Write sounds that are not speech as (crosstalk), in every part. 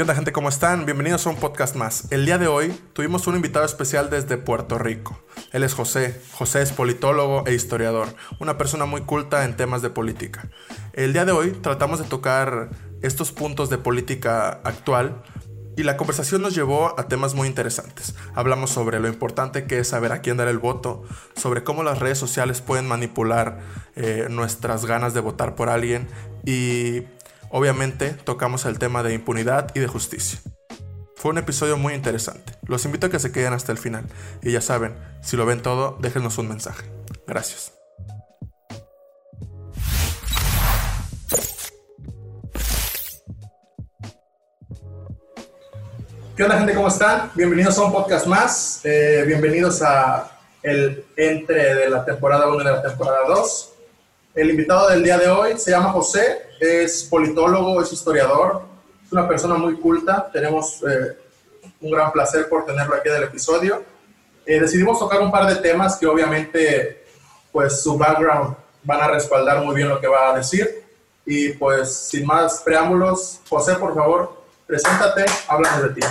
¿Qué onda gente? ¿Cómo están? Bienvenidos a un podcast más. El día de hoy tuvimos un invitado especial desde Puerto Rico. Él es José. José es politólogo e historiador, una persona muy culta en temas de política. El día de hoy tratamos de tocar estos puntos de política actual y la conversación nos llevó a temas muy interesantes. Hablamos sobre lo importante que es saber a quién dar el voto, sobre cómo las redes sociales pueden manipular eh, nuestras ganas de votar por alguien y Obviamente tocamos el tema de impunidad y de justicia. Fue un episodio muy interesante. Los invito a que se queden hasta el final. Y ya saben, si lo ven todo, déjenos un mensaje. Gracias. ¿Qué onda gente? ¿Cómo están? Bienvenidos a un podcast más. Eh, bienvenidos a el entre de la temporada 1 y de la temporada 2. El invitado del día de hoy se llama José, es politólogo, es historiador, es una persona muy culta. Tenemos eh, un gran placer por tenerlo aquí en el episodio. Eh, decidimos tocar un par de temas que obviamente, pues su background van a respaldar muy bien lo que va a decir. Y pues sin más preámbulos, José, por favor, preséntate, háblanos de ti.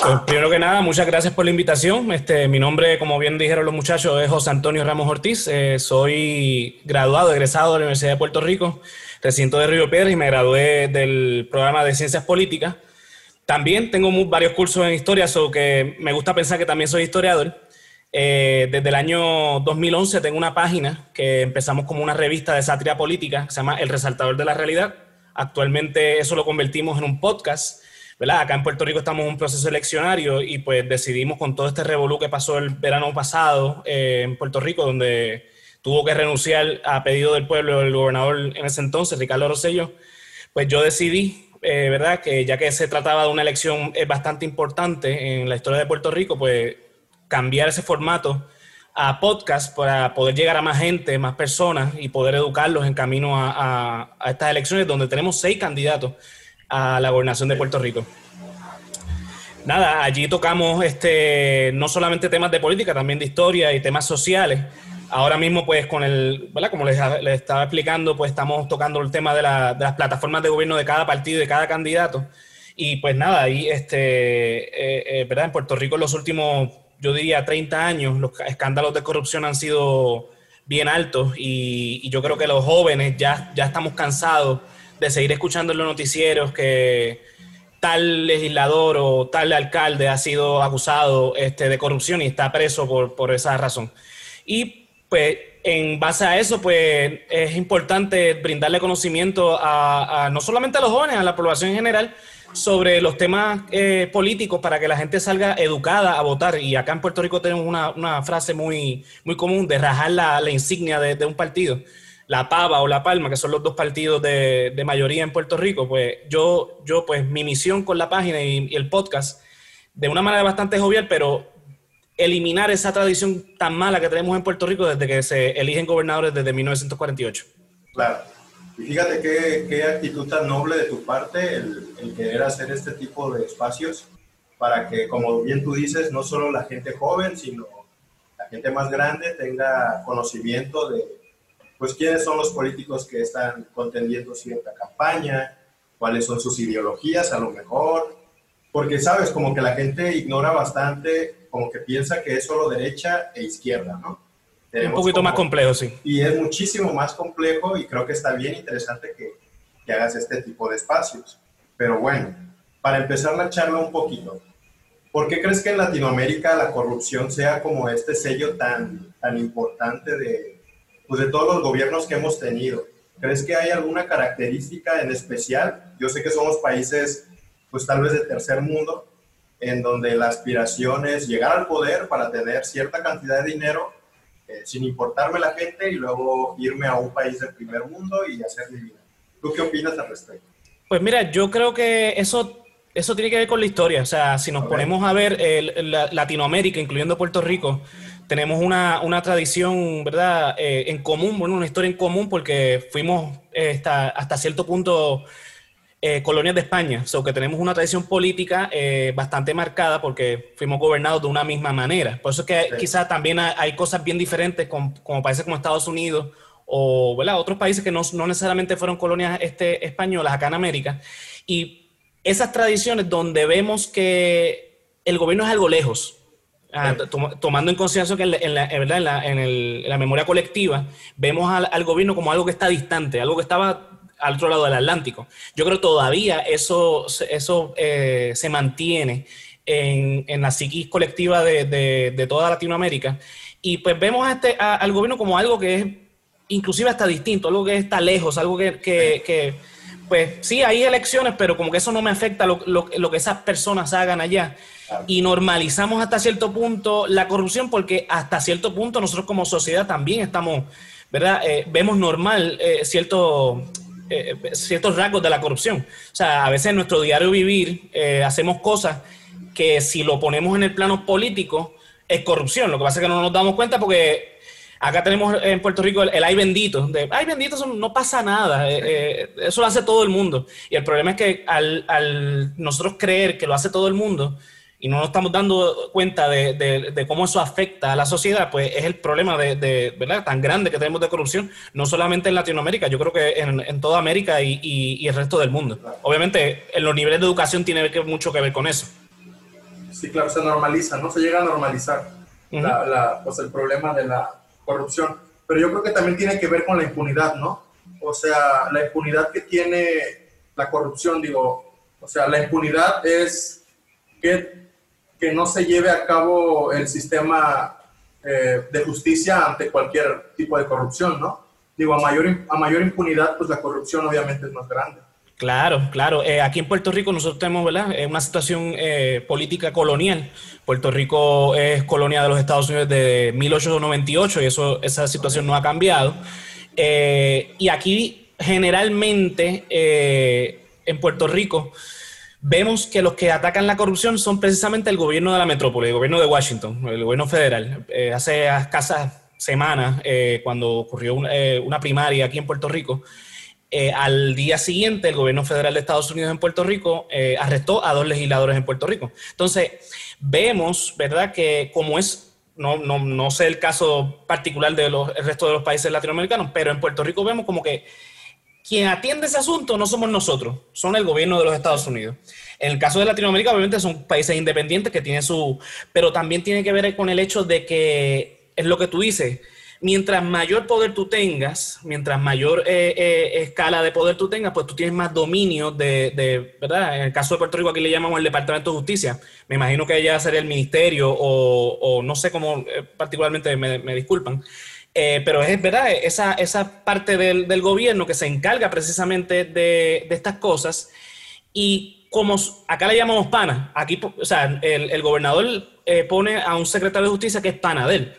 Pues primero que nada, muchas gracias por la invitación. Este, mi nombre, como bien dijeron los muchachos, es José Antonio Ramos Ortiz. Eh, soy graduado, egresado de la Universidad de Puerto Rico, recinto de Río Piedras y me gradué del programa de Ciencias Políticas. También tengo varios cursos en historia, so que me gusta pensar que también soy historiador. Eh, desde el año 2011 tengo una página que empezamos como una revista de sátira política, que se llama El Resaltador de la Realidad. Actualmente eso lo convertimos en un podcast ¿verdad? Acá en Puerto Rico estamos en un proceso eleccionario y pues decidimos con todo este revolú que pasó el verano pasado eh, en Puerto Rico, donde tuvo que renunciar a pedido del pueblo el gobernador en ese entonces, Ricardo Rosello, pues yo decidí, eh, ¿verdad? Que ya que se trataba de una elección eh, bastante importante en la historia de Puerto Rico, pues cambiar ese formato a podcast para poder llegar a más gente, más personas y poder educarlos en camino a estas elecciones donde tenemos seis candidatos a la gobernación de Puerto Rico. Nada, allí tocamos este, no solamente temas de política, también de historia y temas sociales. Ahora mismo, pues, con el, ¿verdad? Como les, estaba explicando, pues estamos tocando el tema de, las plataformas de gobierno de cada partido de cada candidato. Y pues nada, ahí, este, eh, eh. En Puerto Rico los últimos, yo diría, 30 años, los escándalos de corrupción han sido bien altos y, yo creo que los jóvenes ya, ya estamos cansados de seguir escuchando en los noticieros que tal legislador o tal alcalde ha sido acusado este, de corrupción y está preso por, por esa razón. Y pues en base a eso, pues es importante brindarle conocimiento a, no solamente a los jóvenes, a la población en general, sobre los temas eh, políticos para que la gente salga educada a votar. Y acá en Puerto Rico tenemos una, una frase muy, muy común de rajar la, la insignia de, de, un partido la Pava o La Palma, que son los dos partidos de, mayoría en Puerto Rico, pues yo, yo, pues mi misión con la página y, el podcast, de una manera bastante jovial, pero eliminar esa tradición tan mala que tenemos en Puerto Rico desde que se eligen gobernadores desde 1948. Claro. Y fíjate qué, qué actitud tan noble de tu parte el, el querer hacer este tipo de espacios para que, como bien tú dices, no solo la gente joven, sino la gente más grande tenga conocimiento de, pues quiénes son los políticos que están contendiendo cierta campaña, cuáles son sus ideologías a lo mejor, porque sabes, como que la gente ignora bastante, como que piensa que es solo derecha e izquierda, ¿no? Un poquito más complejo, sí. Y es muchísimo más complejo y creo que está bien interesante que, que hagas este tipo de espacios. Pero bueno, para empezar la charla un poquito, ¿por qué crees que en Latinoamérica la corrupción sea como este sello tan, tan importante de, pues de todos los gobiernos que hemos tenido. ¿Crees que hay alguna característica en especial? Yo sé que somos países, pues tal vez de tercer mundo, en donde la aspiración es llegar al poder para tener cierta cantidad de dinero, eh, sin importarme la gente, y luego irme a un país del primer mundo y hacer mi vida. ¿Tú qué opinas al respecto? Pues mira, yo creo que eso, eso tiene que ver con la historia. O sea, si nos ponemos a ver Latinoamérica, incluyendo Puerto Rico, tenemos una, una tradición, ¿verdad?, eh, en común, bueno, una historia en común porque fuimos eh, hasta, cierto punto eh, colonias de España, o sea, que tenemos una tradición política bastante marcada porque fuimos gobernados de una misma manera. Por eso es que quizás también hay, cosas bien diferentes con, como países como Estados Unidos o ¿verdad? otros países que no, no necesariamente fueron colonias este, españolas acá en América. Y esas tradiciones donde vemos que el gobierno es algo lejos. Ah, tomando en consideración que en la, en la, memoria colectiva vemos al, gobierno como algo que está distante, algo que estaba al otro lado del Atlántico. Yo creo que todavía eso, eso eh, se mantiene en, en, la psiquis colectiva de, de, toda Latinoamérica. Y pues vemos a este, al gobierno como algo que es inclusive hasta distinto, algo que está lejos, algo que, que, que pues sí, hay elecciones, pero como que eso no me afecta lo, lo, lo que esas personas hagan allá. Y normalizamos hasta cierto punto la corrupción porque hasta cierto punto nosotros como sociedad también estamos, ¿verdad? Eh, vemos normal eh, cierto, eh, ciertos rasgos de la corrupción. O sea, a veces en nuestro diario vivir hacemos cosas que si lo ponemos en el plano político es corrupción. Lo que pasa es que no nos damos cuenta porque Acá tenemos en Puerto Rico el, ay bendito. De, ay bendito, no pasa nada. Eh, eh, eso lo hace todo el mundo. Y el problema es que al, nosotros creer que lo hace todo el mundo y no nos estamos dando cuenta de, cómo eso afecta a la sociedad, pues es el problema de, ¿verdad? tan grande que tenemos de corrupción, no solamente en Latinoamérica, yo creo que en, toda América y, el resto del mundo. Obviamente, en los niveles de educación tiene mucho que ver con eso. Sí, claro, se normaliza, ¿no? Se llega a normalizar pues el problema de la corrupción. Pero yo creo que también tiene que ver con la impunidad, ¿no? O sea, la impunidad que tiene la corrupción, digo, o sea, la impunidad es que, no se lleve a cabo el sistema eh, de justicia ante cualquier tipo de corrupción, ¿no? Digo, a mayor, a mayor impunidad, pues la corrupción obviamente es más grande. Claro, claro. Eh, aquí en Puerto Rico nosotros tenemos ¿verdad? Eh, una situación eh, política colonial. Puerto Rico es colonia de los Estados Unidos desde 1898 y eso, esa situación no ha cambiado. y aquí generalmente en Puerto Rico vemos que los que atacan la corrupción son precisamente el gobierno de la metrópoli, el gobierno de Washington, el gobierno federal. hace escasas semanas, cuando ocurrió una primaria aquí en Puerto Rico, eh, al día siguiente, el gobierno federal de Estados Unidos en Puerto Rico eh, arrestó a dos legisladores en Puerto Rico. Entonces, vemos, ¿verdad?, que como es, no, no, no sé el caso particular del resto de los países latinoamericanos, pero en Puerto Rico vemos como que quien atiende ese asunto no somos nosotros, son el gobierno de los Estados Unidos. En el caso de Latinoamérica, obviamente son países independientes que tienen su, pero también tiene que ver con el hecho de que es lo que tú dices, mientras mayor poder tú tengas, mientras mayor eh, eh, escala de poder tú tengas, pues tú tienes más dominio de, ¿verdad? En el caso de Puerto Rico aquí le llamamos el Departamento de Justicia. Me imagino que ya sería el ministerio o, no sé cómo eh, particularmente me, disculpan. Pero es verdad, esa, esa parte del, gobierno que se encarga precisamente de, estas cosas y como acá le llamamos pana, aquí, o sea, el, el gobernador pone a un secretario de justicia que es pana de él.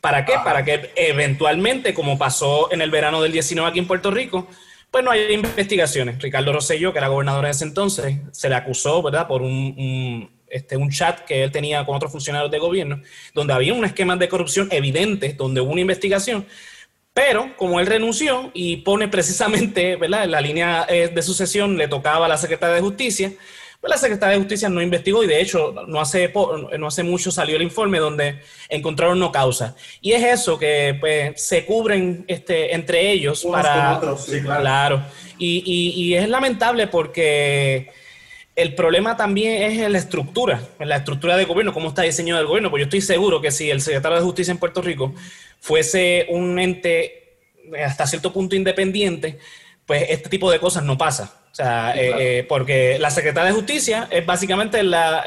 ¿Para qué? Para que eventualmente, como pasó en el verano del 19 aquí en Puerto Rico, pues no hay investigaciones. Ricardo Rosselló, que era gobernador en ese entonces, se le acusó, ¿verdad?, por un, este, un chat que él tenía con otros funcionarios de gobierno, donde había un esquema de corrupción evidente, donde hubo una investigación, pero como él renunció y pone precisamente, (laughs) ¿verdad?, en la línea eh, de sucesión le tocaba a la secretaria de Justicia, pues la Secretaría de Justicia no investigó y de hecho no hace, no hace mucho salió el informe donde encontraron no causa. Y es eso que pues, se cubren este, entre ellos para... claro. Y, y, es lamentable porque el problema también es en la estructura, en la estructura de gobierno, cómo está diseñado el gobierno. Pues yo estoy seguro que si el secretario de Justicia en Puerto Rico fuese un ente hasta cierto punto independiente, pues este tipo de cosas no pasa. O sea, eh, eh, porque la secretaria de Justicia es básicamente la,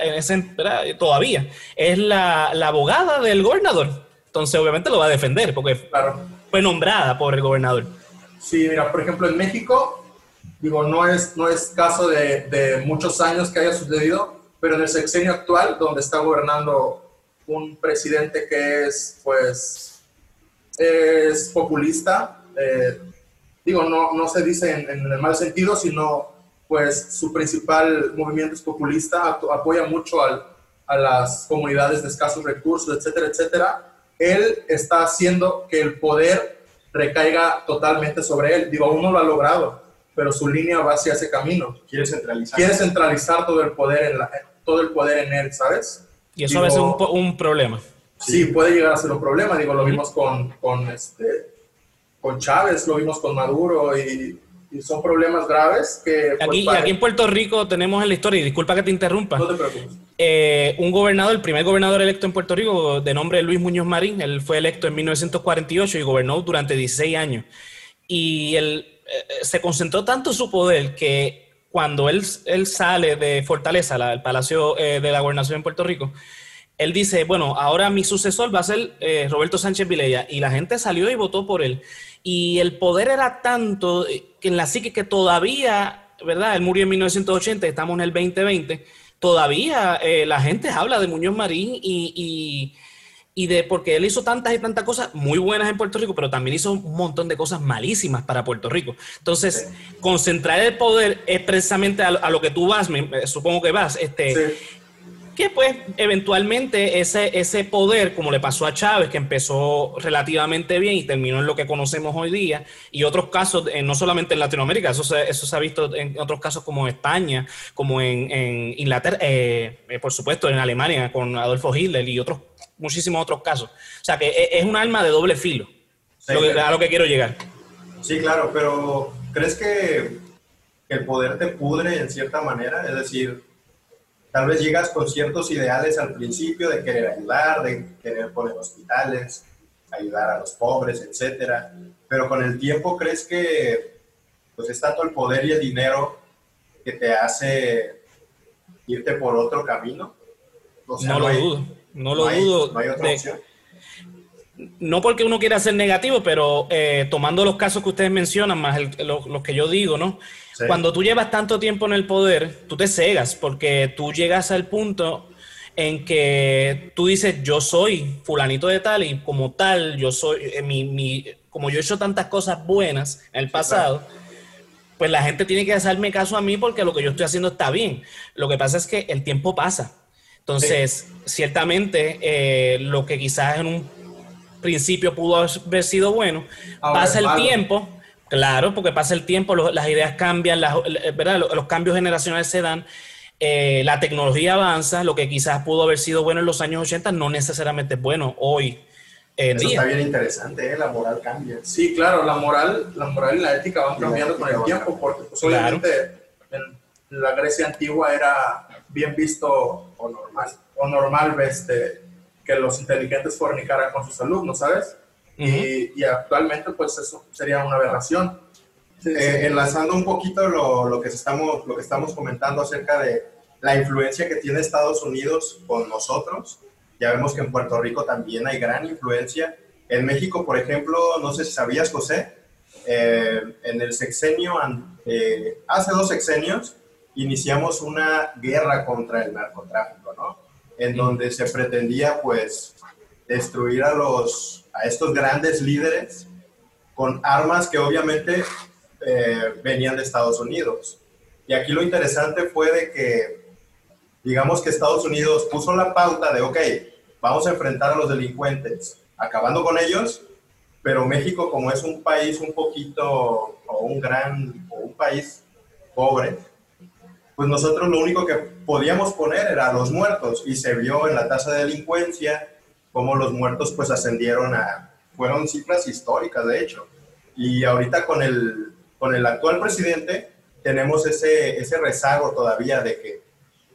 todavía, es la, abogada del gobernador. Entonces, obviamente lo va a defender porque fue nombrada por el gobernador. Sí, mira, por ejemplo, en México, digo, no es, no es caso de, muchos años que haya sucedido, pero en el sexenio actual, donde está gobernando un presidente que es, pues, es populista, eh, digo, no, no se dice en, el mal sentido, sino pues su principal movimiento es populista, apoya mucho al, a las comunidades de escasos recursos, etcétera, etcétera. Él está haciendo que el poder recaiga totalmente sobre él. Digo, aún no lo ha logrado, pero su línea va hacia ese camino. Quiere centralizar. Quiere centralizar todo el poder en, todo el poder en él, ¿sabes? Y eso a veces un, un problema. Sí, puede llegar a ser un problema. Digo, lo vimos con, con este, con Chávez, lo vimos con Maduro y, y son problemas graves que... Pues, aquí, aquí en Puerto Rico tenemos en la historia, y disculpa que te interrumpa, no te preocupes. Eh, un gobernador, el primer gobernador electo en Puerto Rico, de nombre Luis Muñoz Marín, él fue electo en 1948 y gobernó durante 16 años. Y él eh, se concentró tanto su poder que cuando él, él sale de Fortaleza, el Palacio de la Gobernación en Puerto Rico, él dice, bueno, ahora mi sucesor va a ser Roberto Sánchez Vilella. Y la gente salió y votó por él. Y el poder era tanto que en la psique que todavía, ¿verdad? Él murió en 1980, estamos en el 2020, todavía eh, la gente habla de Muñoz Marín y, de porque él hizo tantas y tantas cosas muy buenas en Puerto Rico, pero también hizo un montón de cosas malísimas para Puerto Rico. Entonces, concentrar el poder es precisamente a, lo que tú vas, me, supongo que vas, este, que pues eventualmente ese, ese poder, como le pasó a Chávez, que empezó relativamente bien y terminó en lo que conocemos hoy día, y otros casos, eh, no solamente en Latinoamérica, eso se, eso se ha visto en otros casos como en España, como en, Inglaterra, eh, eh, por supuesto en Alemania con Adolfo Hitler y otros muchísimos otros casos. O sea que es un arma de doble filo, a lo que quiero llegar. Sí, claro, pero ¿crees que el poder te pudre en cierta manera? Es decir, Tal vez llegas con ciertos ideales al principio de querer ayudar, de querer poner hospitales, ayudar a los pobres, etcétera. Pero con el tiempo crees que pues es tanto el poder y el dinero que te hace irte por otro camino. no, lo dudo, no lo dudo. No hay otra opción no porque uno quiera ser negativo, pero eh, tomando los casos que ustedes mencionan, más los que yo digo, ¿no? Cuando tú llevas tanto tiempo en el poder, tú te cegas, porque tú llegas al punto en que tú dices, yo soy fulanito de tal y como tal, yo soy, eh, mi, como yo he hecho tantas cosas buenas en el pasado, pues la gente tiene que hacerme caso a mí porque lo que yo estoy haciendo está bien. Lo que pasa es que el tiempo pasa. Entonces, ciertamente, eh, lo que quizás en un principio pudo haber sido bueno, pasa el tiempo, claro, porque pasa el tiempo, las ideas cambian, ¿verdad? Los, cambios generacionales se dan, eh, la tecnología avanza, lo que quizás pudo haber sido bueno en los años 80 no necesariamente es bueno hoy. En Eso está bien interesante, ¿eh? la moral cambia. Sí, claro, la moral, la moral y la ética van cambiando con el tiempo, porque pues, obviamente en la Grecia antigua era bien visto o normal, o normal este, que los inteligentes fornicaran con sus alumnos, ¿sabes? y, actualmente pues eso sería una aberración. Eh, enlazando un poquito lo, lo, que estamos, lo que estamos comentando acerca de la influencia que tiene Estados Unidos con nosotros, ya vemos que en Puerto Rico también hay gran influencia. En México, por ejemplo, no sé si sabías, José, eh, en el sexenio, eh, hace dos sexenios, iniciamos una guerra contra el narcotráfico, ¿no? en donde se pretendía pues destruir a los a estos grandes líderes con armas que obviamente eh, venían de Estados Unidos. Y aquí lo interesante fue de que, digamos que Estados Unidos puso la pauta de, ok, vamos a enfrentar a los delincuentes, acabando con ellos, pero México como es un país un poquito, o un gran, o un país pobre, pues nosotros lo único que podíamos poner era los muertos y se vio en la tasa de delincuencia cómo los muertos pues ascendieron a, fueron cifras históricas de hecho. Y ahorita con el, con el actual presidente tenemos ese, ese rezago todavía de que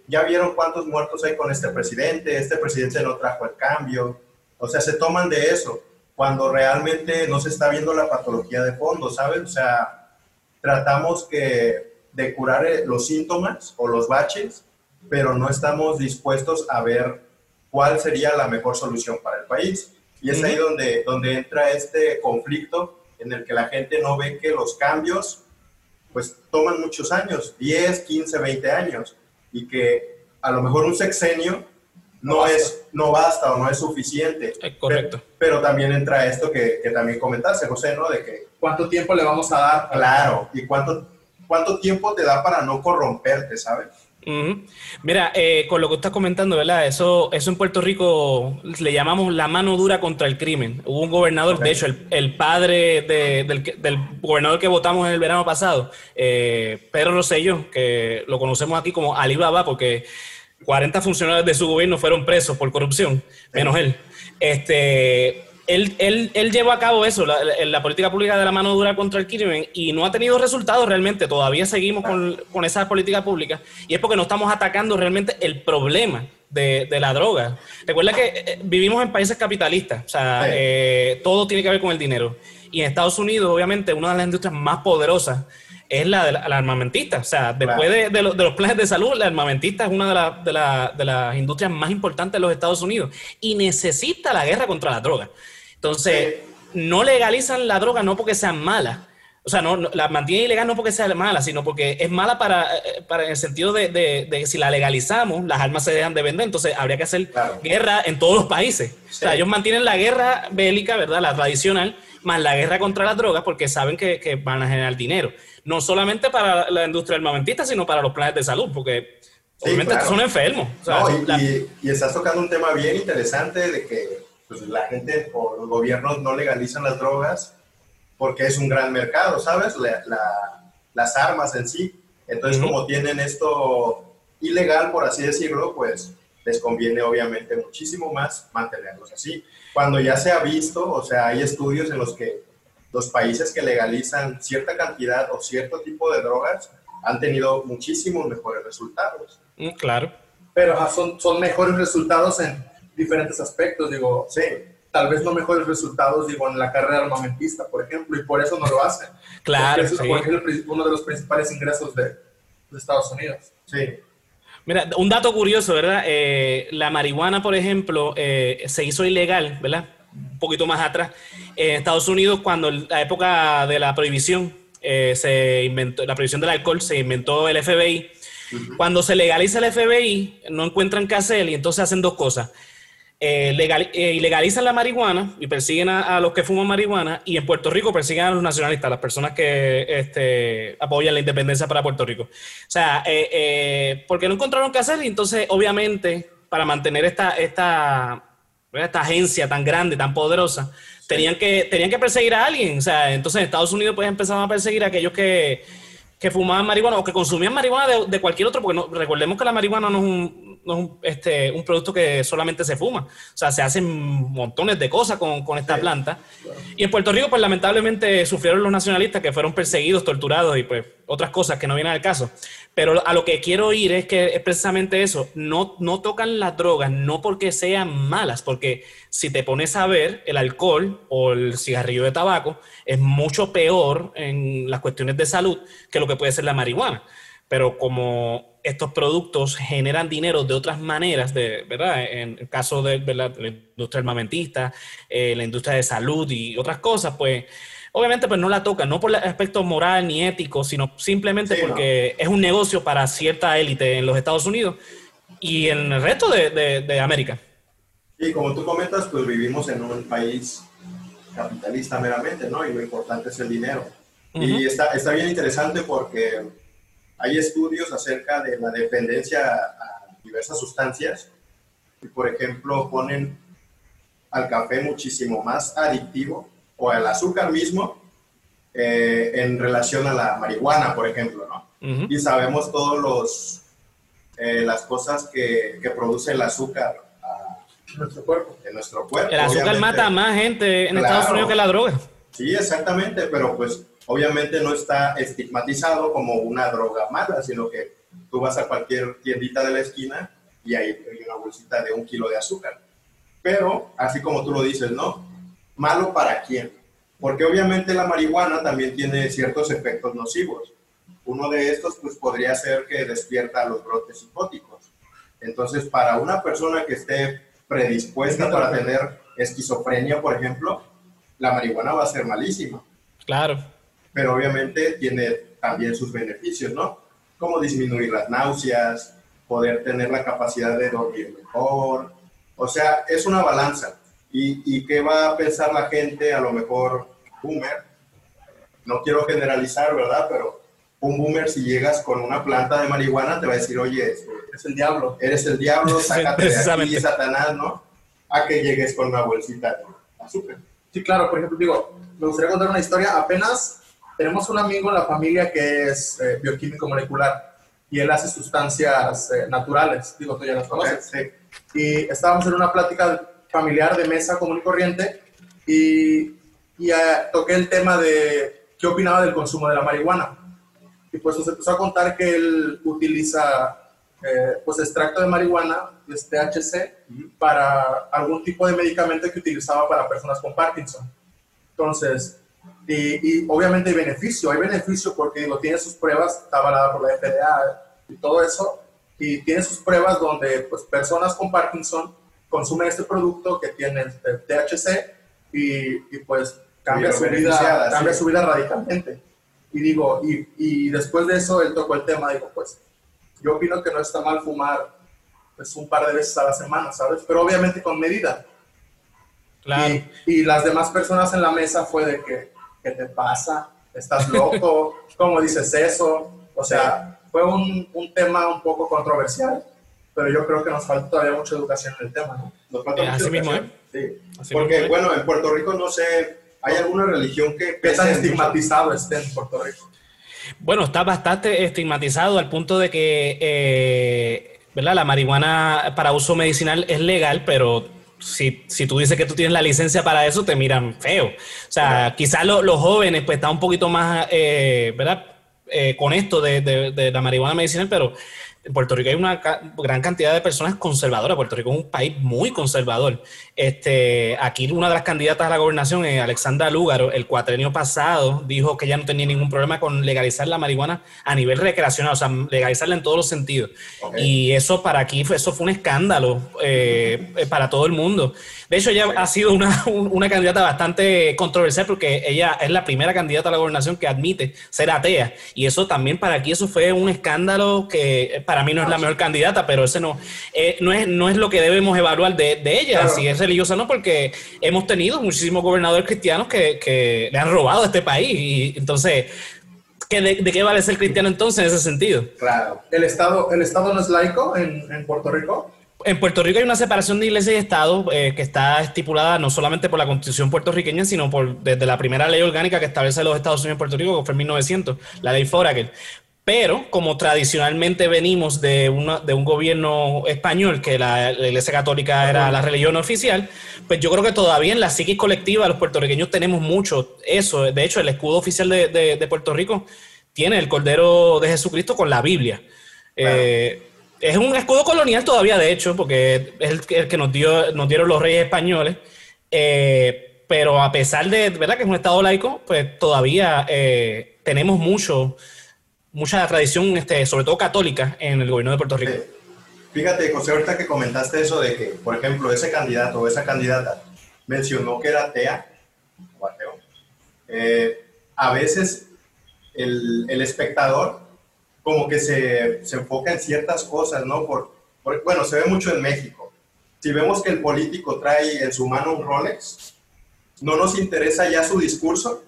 ya vieron cuántos muertos hay con este presidente, este presidente no trajo el cambio, o sea, se toman de eso cuando realmente no se está viendo la patología de fondo, ¿sabes? O sea, tratamos que de curar eh, los síntomas o los baches, pero no estamos dispuestos a ver cuál sería la mejor solución para el país. Y es ahí donde, donde entra este conflicto en el que la gente no ve que los cambios pues toman muchos años, 10, 15, 20 años, y que a lo mejor un sexenio no, es, no basta o no es suficiente. correcto. Pero, también entra esto que, que también comentaste, José, ¿no? De que... ¿Cuánto tiempo le vamos a dar? Claro, y cuánto cuánto tiempo te da para no corromperte, ¿sabes? Mira, eh, con lo que estás comentando, ¿verdad? Eso, eso en Puerto Rico le llamamos la mano dura contra el crimen. Hubo un gobernador, de hecho, el, padre del, gobernador que votamos en el verano pasado, eh, Pedro Rosselló, que lo conocemos aquí como Alibaba, porque 40 funcionarios de su gobierno fueron presos por corrupción, menos él. Este, él, él, él, llevó a cabo eso, la, la, política pública de la mano dura contra el crimen, y no ha tenido resultados realmente. Todavía seguimos con, con esa política pública, y es porque no estamos atacando realmente el problema de, de la droga. Recuerda que eh, vivimos en países capitalistas, o sea, eh, todo tiene que ver con el dinero. Y en Estados Unidos, obviamente, una de las industrias más poderosas es la de la, armamentista. O sea, después de, de, los planes de salud, la armamentista es una de, de, las industrias más importantes de los Estados Unidos y necesita la guerra contra la droga. Entonces, no legalizan la droga no porque sean malas. O sea, no, la mantienen ilegal no porque sea mala, sino porque es mala para, eh, para en el sentido de, de, si la legalizamos, las armas se dejan de vender, entonces habría que hacer guerra en todos los países. O sea, ellos mantienen la guerra bélica, ¿verdad? La tradicional, más la guerra contra las drogas porque saben que, que van a generar dinero. No solamente para la industria armamentista, sino para los planes de salud, porque obviamente son enfermos. y, y estás tocando un tema bien interesante de que pues la gente o los gobiernos no legalizan las drogas porque es un gran mercado, ¿sabes? las armas en sí. Entonces, como tienen esto ilegal, por así decirlo, pues les conviene obviamente muchísimo más mantenerlos así. Cuando ya se ha visto, o sea, hay estudios en los que los países que legalizan cierta cantidad o cierto tipo de drogas han tenido muchísimos mejores resultados. Mm, claro. Pero son, son mejores resultados en diferentes aspectos, digo, sí, tal vez no mejores resultados, digo, en la carrera armamentista, por ejemplo, y por eso no lo hacen. Claro, es uno de los principales ingresos de, Estados Unidos. Sí. Mira, un dato curioso, ¿verdad? Eh, la marihuana, por ejemplo, eh, se hizo ilegal, ¿verdad? Un poquito más atrás. En Estados Unidos, cuando la época de la prohibición eh, se inventó, la prohibición del alcohol, se inventó el FBI. Cuando se legaliza el FBI, no encuentran qué hacer y entonces hacen dos cosas eh, legal, eh, ilegalizan la marihuana y persiguen a, los que fuman marihuana y en Puerto Rico persiguen a los nacionalistas, las personas que este, apoyan la independencia para Puerto Rico. O sea, eh, eh, porque no encontraron qué hacer y entonces obviamente para mantener esta, esta, esta agencia tan grande, tan poderosa, tenían que, tenían que perseguir a alguien. O sea, entonces en Estados Unidos pues empezaron a perseguir a aquellos que, que fumaban marihuana o que consumían marihuana de, de cualquier otro, porque no, recordemos que la marihuana no es un no es un, este, un producto que solamente se fuma. O sea, se hacen montones de cosas con, con esta planta. Y en Puerto Rico, pues lamentablemente sufrieron los nacionalistas que fueron perseguidos, torturados y pues otras cosas que no vienen al caso. Pero a lo que quiero ir es que es precisamente eso. No, no tocan las drogas, no porque sean malas, porque si te pones a ver, el alcohol o el cigarrillo de tabaco es mucho peor en las cuestiones de salud que lo que puede ser la marihuana. Pero como estos productos generan dinero de otras maneras, de, ¿verdad? En el caso de, la industria armamentista, eh, la industria de salud y otras cosas, pues obviamente pues no la tocan, no por el aspecto moral ni ético, sino simplemente porque es un negocio para cierta élite en los Estados Unidos y en el resto de, América. Y como tú comentas, pues vivimos en un país capitalista meramente, ¿no? Y lo importante es el dinero. Y está, está bien interesante porque hay estudios acerca de la dependencia a diversas sustancias y, por ejemplo, ponen al café muchísimo más adictivo o al azúcar mismo eh, en relación a la marihuana, por ejemplo, ¿no? Y sabemos todos los eh, las cosas que, que, produce el azúcar en nuestro cuerpo. En nuestro cuerpo. El azúcar mata a más gente en Estados Unidos que la droga. Sí, exactamente, pero pues obviamente no está estigmatizado como una droga mala, sino que tú vas a cualquier tiendita de la esquina y hay una bolsita de un kilo de azúcar. Pero, así como tú lo dices, ¿no? ¿Malo para quién? Porque obviamente la marihuana también tiene ciertos efectos nocivos. Uno de estos, pues, podría ser que despierta los brotes psicóticos. Entonces, para una persona que esté predispuesta para tener esquizofrenia, por ejemplo, la marihuana va a ser malísima. Claro pero obviamente tiene también sus beneficios, ¿no? Como disminuir las náuseas, poder tener la capacidad de dormir mejor. O sea, es una balanza. ¿Y, y qué va a pensar la gente, a lo mejor boomer? No quiero generalizar, ¿verdad? Pero un boomer, si llegas con una planta de marihuana, te va a decir, oye, es el diablo. Eres el diablo, (laughs) sácate de aquí, Satanás, ¿no? A que llegues con una bolsita de azúcar. Sí, claro, por ejemplo, digo, me gustaría contar una historia. Apenas tenemos un amigo en la familia que es eh, bioquímico molecular y él hace sustancias eh, naturales, digo, tú ya las conoces. Sí. Y estábamos en una plática familiar de mesa común y corriente y, y ah, toqué el tema de qué opinaba del consumo de la marihuana. Y pues nos empezó a contar que él utiliza eh, pues extracto de marihuana, este THC, para algún tipo de medicamento que utilizaba para personas con Parkinson. Entonces, y, y, obviamente hay beneficio, hay beneficio porque digo, tiene sus pruebas, está avalada por la FDA y todo eso, y tiene sus pruebas donde pues personas con Parkinson consumen este producto que tiene el THC y, y pues cambia, su vida, cambia su vida radicalmente. Y digo, y, y, después de eso él tocó el tema, digo, pues yo opino que no está mal fumar pues un par de veces a la semana, ¿sabes? Pero obviamente con medida. Claro. Y, y las demás personas en la mesa fue de que, ¿qué te pasa? ¿Estás loco? ¿Cómo dices eso? O sea, fue un, un tema un poco controversial, pero yo creo que nos falta todavía mucha educación en el tema, ¿no? Nos falta Eh, mucha así mismo. ¿eh? Sí. Así Porque, mismo, ¿eh? bueno, en Puerto Rico no sé, ¿hay alguna religión que ¿Qué tan estigmatizado esté en Puerto Rico? Bueno, está bastante estigmatizado al punto de que, eh, ¿verdad? La marihuana para uso medicinal es legal, pero si, si tú dices que tú tienes la licencia para eso, te miran feo. O sea, quizás lo- los jóvenes pues están un poquito más, eh, ¿verdad? Eh, con esto de, de- de la marihuana medicinal, pero en Puerto Rico hay una ca- gran cantidad de personas conservadoras. Puerto Rico es un país muy conservador. Este, aquí una de las candidatas a la gobernación, eh, Alexandra Lúgaro, el cuatrenio pasado, dijo que ya no tenía ningún problema con legalizar la marihuana a nivel recreacional, o sea, legalizarla en todos los sentidos. Y eso para aquí, fue- eso fue un escándalo eh, eh, para todo el mundo. De hecho, ella ha sido una, un- una candidata bastante controversial porque ella es la primera candidata a la gobernación que admite ser atea. Y eso también para aquí, eso fue un escándalo que eh, para mí no es la mejor candidata, pero ese no, eh, no, es, no es lo que debemos evaluar de, de ella, Claro. si es religiosa o no, porque hemos tenido muchísimos gobernadores cristianos que, que le han robado a este país. Y entonces, ¿qué de, de qué vale ser cristiano entonces en ese sentido? Claro. ¿El Estado, el estado no es laico en, en Puerto Rico? En Puerto Rico hay una separación de iglesia y Estado eh, que está estipulada no solamente por la constitución puertorriqueña, sino por desde la primera ley orgánica que establece los Estados Unidos en Puerto Rico, que fue en 1900, la ley Foraker. Pero como tradicionalmente venimos de, una, de un gobierno español, que la, la Iglesia Católica era la religión oficial, pues yo creo que todavía en la psiquis colectiva los puertorriqueños tenemos mucho eso. De hecho, el escudo oficial de, de- de Puerto Rico tiene el Cordero de Jesucristo con la Biblia. Eh, es un escudo colonial todavía, de hecho, porque es el, que- el que nos, dio, nos dieron los reyes españoles. Eh, pero a pesar de, ¿verdad? que es un estado laico, pues todavía eh, tenemos mucho, mucha tradición, este, sobre todo católica, en el gobierno de Puerto Rico. Sí. Fíjate, José, ahorita que comentaste eso de que, por ejemplo, ese candidato o esa candidata mencionó que era atea o ateo, eh, a veces el, el espectador como que se, se enfoca en ciertas cosas, ¿no? Por, por- bueno, se ve mucho en México. Si vemos que el político trae en su mano un Rolex, no nos interesa ya su discurso,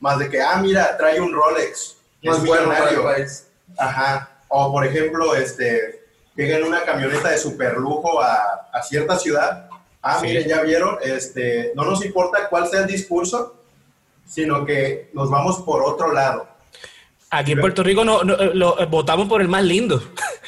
más de que, ah, mira, trae un Rolex. No es es bueno país. Ajá. O por ejemplo, este, llega en una camioneta de super lujo a, a cierta ciudad. Ah, Sí. miren, ya vieron, este, no nos importa cuál sea el discurso, sino que nos vamos por otro lado. Aquí en Puerto Rico no, no, lo- eh, votamos por el más lindo.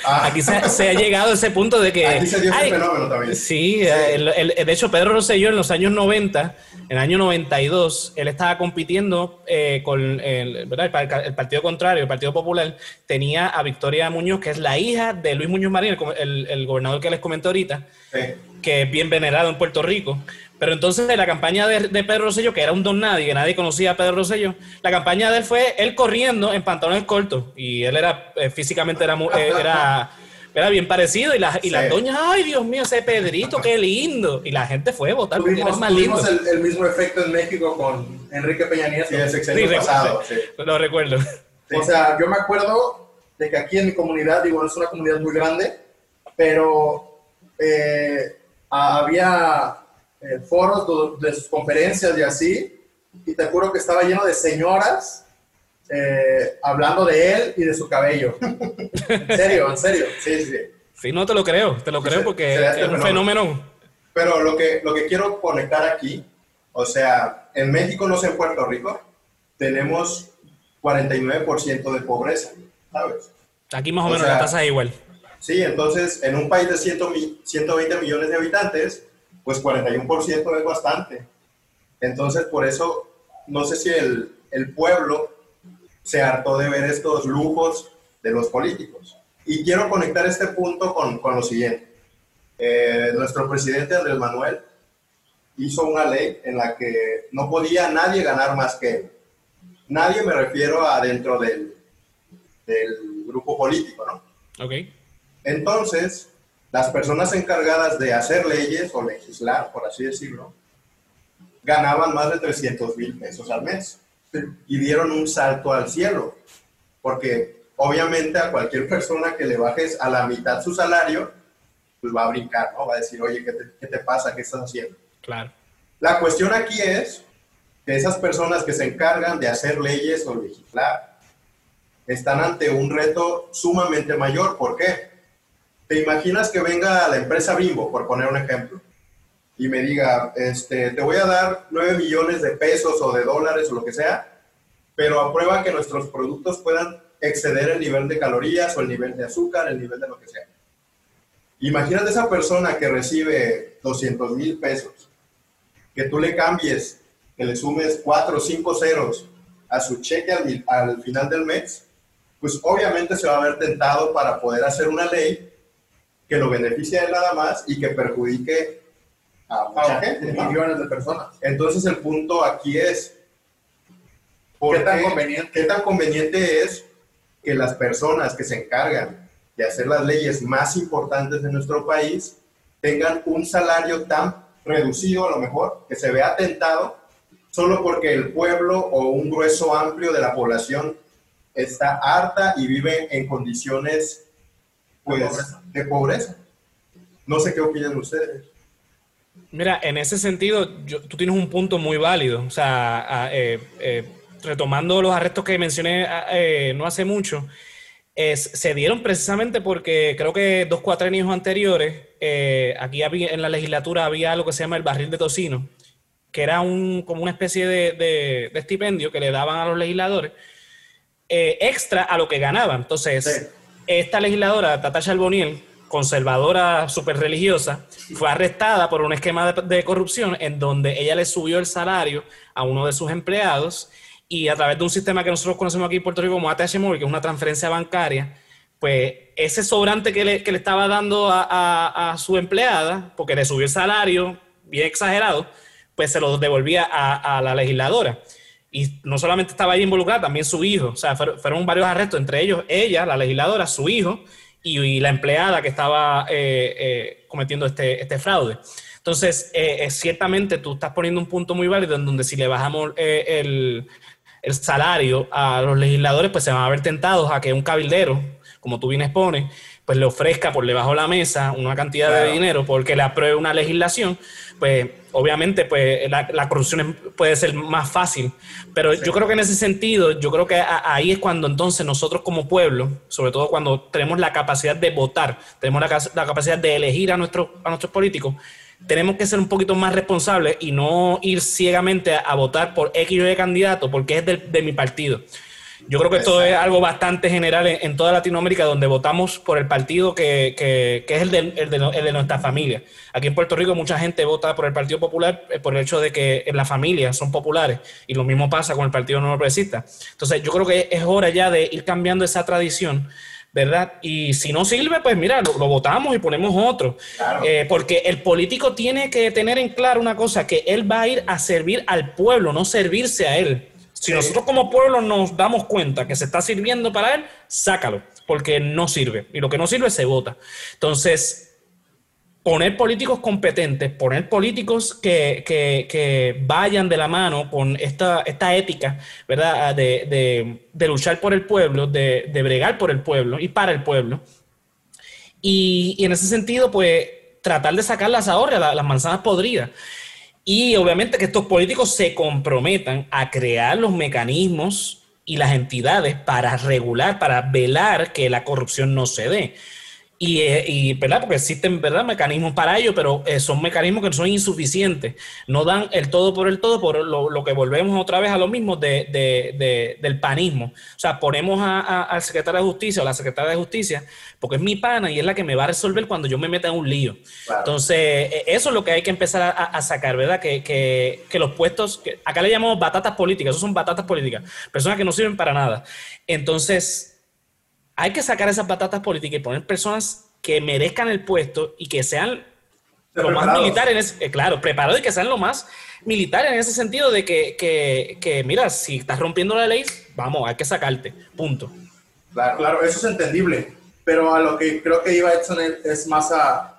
Ah. (laughs) Aquí se, se ha llegado a ese punto de que... Aquí se dio ese ay, fenómeno también. Sí, eh, el- el- de hecho Pedro Rosselló en los años 90, en el año 92, él estaba compitiendo eh, con el, ¿verdad? el par- el Partido Contrario, el Partido Popular, tenía a Victoria Muñoz, que es la hija de Luis Muñoz Marín, el, gobernador que les comenté ahorita, Sí. que es bien venerado en Puerto Rico. Pero entonces la campaña de, de Pedro Rosselló, que era un don nadie, que nadie conocía a Pedro Rosselló, la campaña de él fue él corriendo en pantalones cortos. Y él era, eh, físicamente era, eh, era, era bien parecido. Y, las y las Sí. doñas, ay Dios mío, ese Pedrito, qué lindo. Y la gente fue a votar porque era Tuvimos, el más lindo. tuvimos el, el mismo efecto en México con Enrique Peña Nieto. Sí, el Sí, sexenio recuerdo, pasado. Sí. Lo recuerdo. Sí. O sea, yo me acuerdo de que aquí en mi comunidad, digo, no es una comunidad muy grande, pero eh, había eh, foros do- de, sus conferencias y así, y te juro que estaba lleno de señoras eh, hablando de él y de su cabello. (laughs) En serio, en serio. Sí, sí, sí. Sí, no te lo creo, te lo creo Se- porque se es un fenómeno. fenómeno. Pero lo que, lo que quiero conectar aquí, o sea, en México, no sé en Puerto Rico, tenemos 49% de pobreza, ¿sabes? Aquí más o, O menos sea, la tasa es igual. Sí, entonces en un país de 100 mi- 120 millones de habitantes, pues 41% es bastante. Entonces, por eso, no sé si el, el pueblo se hartó de ver estos lujos de los políticos. Y quiero conectar este punto con, con lo siguiente. Eh, nuestro presidente Andrés Manuel hizo una ley en la que no podía nadie ganar más que él. Nadie me refiero a dentro del, del grupo político, ¿no? Ok. Entonces, las personas encargadas de hacer leyes o legislar, por así decirlo, ganaban más de 300 mil pesos al mes y dieron un salto al cielo, porque obviamente a cualquier persona que le bajes a la mitad su salario, pues va a brincar, ¿no? Va a decir, oye, ¿qué te, qué te pasa? ¿Qué estás haciendo? Claro. La cuestión aquí es que esas personas que se encargan de hacer leyes o legislar están ante un reto sumamente mayor. ¿Por qué? Te imaginas que venga la empresa Bimbo, por poner un ejemplo, y me diga, este, te voy a dar 9 millones de pesos o de dólares o lo que sea, pero aprueba que nuestros productos puedan exceder el nivel de calorías o el nivel de azúcar, el nivel de lo que sea. Imagínate esa persona que recibe 200 mil pesos, que tú le cambies, que le sumes 4 o 5 ceros a su cheque al, al final del mes, pues obviamente se va a ver tentado para poder hacer una ley que lo beneficie a él nada más y que perjudique a mucha Ah, gente, ¿no? millones de personas. Entonces el punto aquí es, ¿por ¿Qué tan conveniente? qué tan conveniente es que las personas que se encargan de hacer las leyes más importantes de nuestro país tengan un salario tan reducido a lo mejor, que se vea atentado, solo porque el pueblo o un grueso amplio de la población está harta y vive en condiciones pues, De pobreza. de pobreza? No sé qué opinan ustedes. Mira, en ese sentido, yo- tú tienes un punto muy válido. O sea, a- eh, eh, retomando los arrestos que mencioné eh, no hace mucho, es- se dieron precisamente porque creo que dos cuatrenios anteriores, eh, aquí había, en la legislatura había algo que se llama el barril de tocino, que era un, como una especie de, de- de estipendio que le daban a los legisladores extra a lo que ganaban. Entonces, Sí. esta legisladora, Tata Charboniel, conservadora súper religiosa, fue arrestada por un esquema de, corrupción en donde ella le subió el salario a uno de sus empleados y a través de un sistema que nosotros conocemos aquí en Puerto Rico como ATH Móvil, que es una transferencia bancaria, pues ese sobrante que le, que le estaba dando a, su empleada, porque le subió el salario, bien exagerado, pues se lo devolvía a, la legisladora. Y no solamente estaba ahí involucrada, también su hijo. O sea, fueron varios arrestos, entre ellos ella, la legisladora, su hijo y, la empleada que estaba eh, eh, cometiendo este, este fraude. Entonces, eh, ciertamente tú estás poniendo un punto muy válido en donde si le bajamos el, el salario a los legisladores, pues se van a ver tentados a que un cabildero, como tú bien expones, pues le ofrezca por debajo de la mesa una cantidad de dinero porque le apruebe una legislación, pues obviamente pues la, la corrupción puede ser más fácil. Pero yo creo que en ese sentido, yo creo que a- ahí es cuando entonces nosotros como pueblo, sobre todo cuando tenemos la capacidad de votar, tenemos la, la capacidad de elegir a, nuestros a nuestros políticos, tenemos que ser un poquito más responsables y no ir ciegamente a, a votar por X o Y candidato porque es de mi partido. Yo creo que esto es algo bastante general en, en toda Latinoamérica, donde votamos por el partido que, que- que es el de, el, de, el de nuestra familia. Aquí en Puerto Rico mucha gente vota por el Partido Popular eh, por el hecho de que en la familia son populares, y lo mismo pasa con el Partido Nuevo Progresista. Entonces yo creo que es hora ya de ir cambiando esa tradición. ¿Verdad? Y si no sirve, pues mira, lo, lo votamos y ponemos otro. Claro. Eh, porque el político tiene que tener en claro una cosa, que él va a ir a servir al pueblo, no servirse a él. Si nosotros como pueblo nos damos cuenta que se está sirviendo para él, sácalo, porque no sirve. Y lo que no sirve se vota. Entonces, poner políticos competentes, poner políticos que, que- vayan de la mano con esta, esta ética, ¿verdad? De, de- de luchar por el pueblo, de, de bregar por el pueblo y para el pueblo. Y, y en ese sentido, pues, tratar de sacar las ahorras, la- las manzanas podridas. Y obviamente que estos políticos se comprometan a crear los mecanismos y las entidades para regular, para velar que la corrupción no se dé. Y, eh, y, ¿verdad? Porque existen, ¿verdad? Mecanismos para ello, pero eh, son mecanismos que son insuficientes. No dan el todo por el todo, por lo, que volvemos otra vez a lo mismo de, de, del panismo. O sea, ponemos al secretario de Justicia o la secretaria de Justicia, porque es mi pana y es la que me va a resolver cuando yo me meta en un lío. Entonces, e, eso es lo que hay que empezar a, sacar, ¿verdad? Que, que, que los puestos, que acá le llamamos batatas políticas, eso son batatas políticas, personas que no sirven para nada. Entonces, hay que sacar esas patatas políticas y poner personas que merezcan el puesto y que sean lo más militares, eh, claro, preparados y que sean lo más militares en ese sentido de que, que, que, mira, si estás rompiendo la ley, vamos, hay que sacarte, punto. Claro, claro, eso es entendible, pero a lo que creo que iba Edson es más a,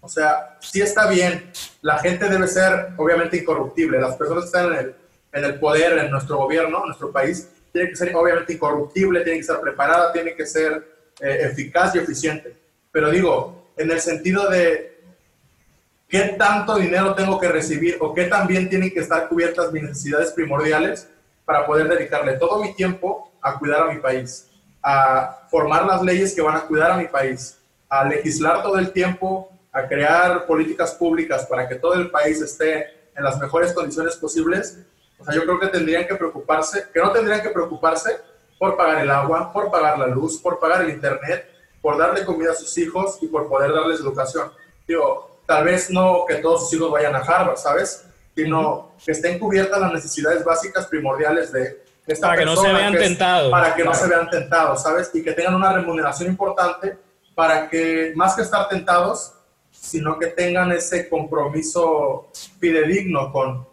o sea, sí está bien, la gente debe ser obviamente incorruptible, las personas que están en el, en el poder, en nuestro gobierno, en nuestro país, tiene que ser obviamente incorruptible, tiene que ser preparada, tiene que ser eh, eficaz y eficiente. Pero digo, en el sentido de qué tanto dinero tengo que recibir o qué también tienen que estar cubiertas mis necesidades primordiales para poder dedicarle todo mi tiempo a cuidar a mi país, a formar las leyes que van a cuidar a mi país, a legislar todo el tiempo, a crear políticas públicas para que todo el país esté en las mejores condiciones posibles o sea, yo creo que tendrían que preocuparse, que no tendrían que preocuparse por pagar el agua, por pagar la luz, por pagar el internet, por darle comida a sus hijos y por poder darles educación. Digo, tal vez no que todos sus hijos vayan a Harvard, ¿sabes? Sino que estén cubiertas las necesidades básicas primordiales de esta para que no se vean tentados. Para que no se vean tentados, ¿sabes? Y que tengan una remuneración importante para que, más que estar tentados, sino que tengan ese compromiso fidedigno con,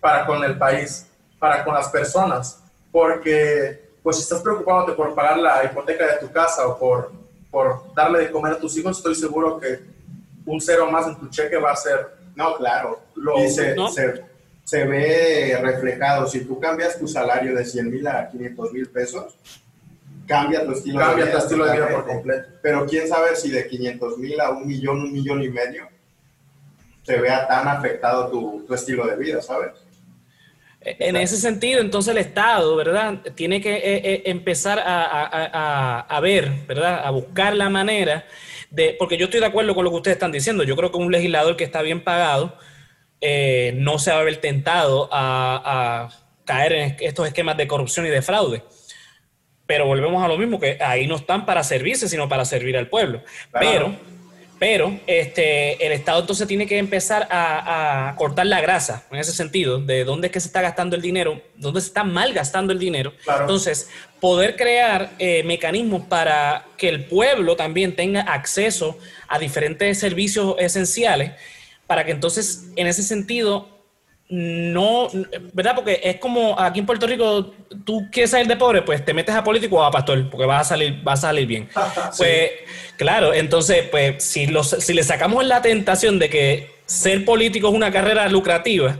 para con el país, para con las personas, porque pues si estás preocupándote por pagar la hipoteca de tu casa o por, por darle de comer a tus hijos, estoy seguro que un cero más en tu cheque va a ser... No, claro. Lo, y se, se, ve reflejado. Si tú cambias tu salario de 100 mil a 500 mil pesos, cambia tu estilo de vida. tu estilo de vida por completo. Pero quién sabe si de 500 mil a un millón, un millón y medio, se vea tan afectado tu, tu estilo de vida, ¿sabes? En ese sentido, entonces el Estado, ¿verdad? Tiene que eh, eh, empezar a, ver, ¿verdad? A buscar la manera de, porque yo estoy de acuerdo con lo que ustedes están diciendo, yo creo que un legislador que está bien pagado eh, no se va a ver tentado a, caer en estos esquemas de corrupción y de fraude. Pero volvemos a lo mismo, que ahí no están para servirse, sino para servir al pueblo. Pero pero este, el Estado entonces tiene que empezar a, cortar la grasa en ese sentido, de dónde es que se está gastando el dinero, dónde se está mal gastando el dinero. Entonces, poder crear eh, mecanismos para que el pueblo también tenga acceso a diferentes servicios esenciales, para que entonces, en ese sentido, no, ¿verdad? Porque es como aquí en Puerto Rico, tú quieres salir de pobre, pues te metes a político o a pastor, porque vas a salir, vas a salir bien. (laughs) Pues, claro, entonces, pues, si, los, si le sacamos la tentación de que ser político es una carrera lucrativa,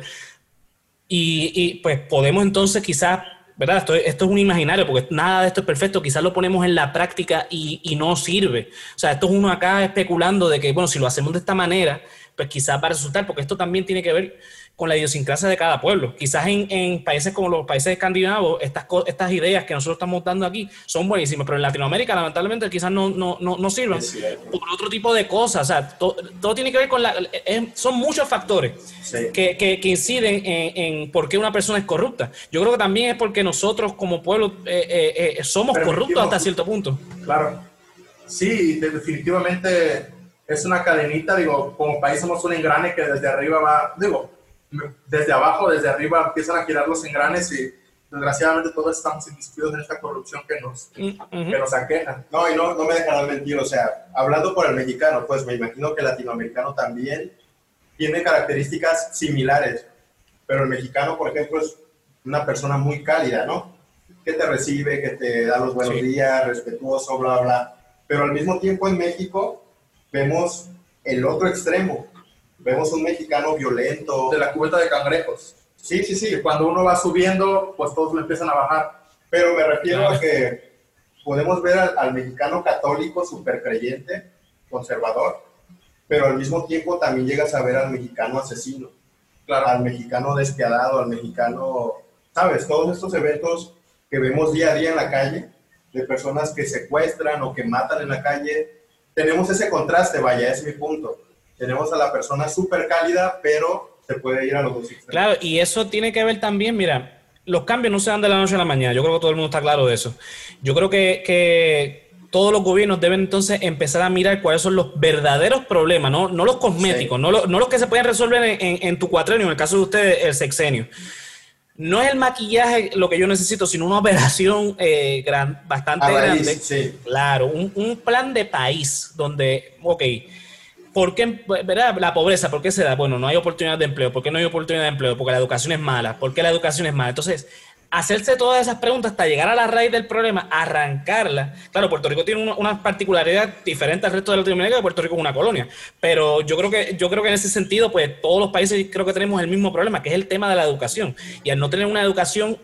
y, pues podemos entonces quizás, ¿verdad? Esto, esto, es un imaginario, porque nada de esto es perfecto, quizás lo ponemos en la práctica y, y no sirve. O sea, esto es uno acá especulando de que, bueno, si lo hacemos de esta manera, pues quizás va a resultar, porque esto también tiene que ver con la idiosincrasia de cada pueblo. Quizás en, países como los países escandinavos, estas, estas ideas que nosotros estamos dando aquí son buenísimas, pero en Latinoamérica lamentablemente quizás no, no, no, sirvan por otro tipo de cosas. O sea, todo tiene que ver con la... son muchos factores que, que, inciden en, por qué una persona es corrupta. Yo creo que también es porque nosotros como pueblo eh, eh, eh, somos corruptos hasta cierto punto. Claro. Sí, definitivamente es una cadenita, digo, como país somos un engrane que desde arriba va, digo, desde abajo, desde arriba empiezan a girar los engranes y desgraciadamente todos estamos inmiscuidos en esta corrupción que nos, que nos aqueja. No, y no, no me dejarán mentir, o sea, hablando por el mexicano, pues me imagino que el latinoamericano también tiene características similares, pero el mexicano, por ejemplo, es una persona muy cálida, ¿no? Que te recibe, que te da los buenos días, respetuoso, bla, bla. Pero al mismo tiempo en México vemos el otro extremo, vemos un mexicano violento. De la cubeta de cangrejos. Sí, sí, sí. cuando uno va subiendo, pues todos lo empiezan a bajar. Pero me refiero a que podemos ver al, mexicano católico, súper creyente, conservador, pero al mismo tiempo también llegas a ver al mexicano asesino, claro. al mexicano despiadado, al mexicano, ¿sabes? Todos estos eventos que vemos día a día en la calle, de personas que secuestran o que matan en la calle, tenemos ese contraste, vaya, es mi punto. Tenemos a la persona súper cálida, pero se puede ir a los dos extremos. Claro, y eso tiene que ver también, mira, los cambios no se dan de la noche a la mañana. Yo creo que todo el mundo está claro de eso. Yo creo que, que todos los gobiernos deben entonces empezar a mirar cuáles son los verdaderos problemas, no, no los cosméticos, no, no, los que se pueden resolver en, en, tu cuatrenio, en el caso de ustedes, el sexenio. No es el maquillaje lo que yo necesito, sino una operación eh, gran, bastante grande. Sí. Claro, un, un, plan de país donde, ok, ¿por qué, verdad? La pobreza, ¿por qué se da? Bueno, no hay oportunidad de empleo. ¿Por qué no hay oportunidad de empleo? Porque la educación es mala. ¿Por qué la educación es mala? Entonces, hacerse todas esas preguntas hasta llegar a la raíz del problema, arrancarla. Claro, Puerto Rico tiene una, particularidad diferente al resto de Latinoamérica, que Puerto Rico es una colonia. Pero yo creo que yo creo que en ese sentido, pues todos los países creo que tenemos el mismo problema, que es el tema de la educación. Y al no tener una educación,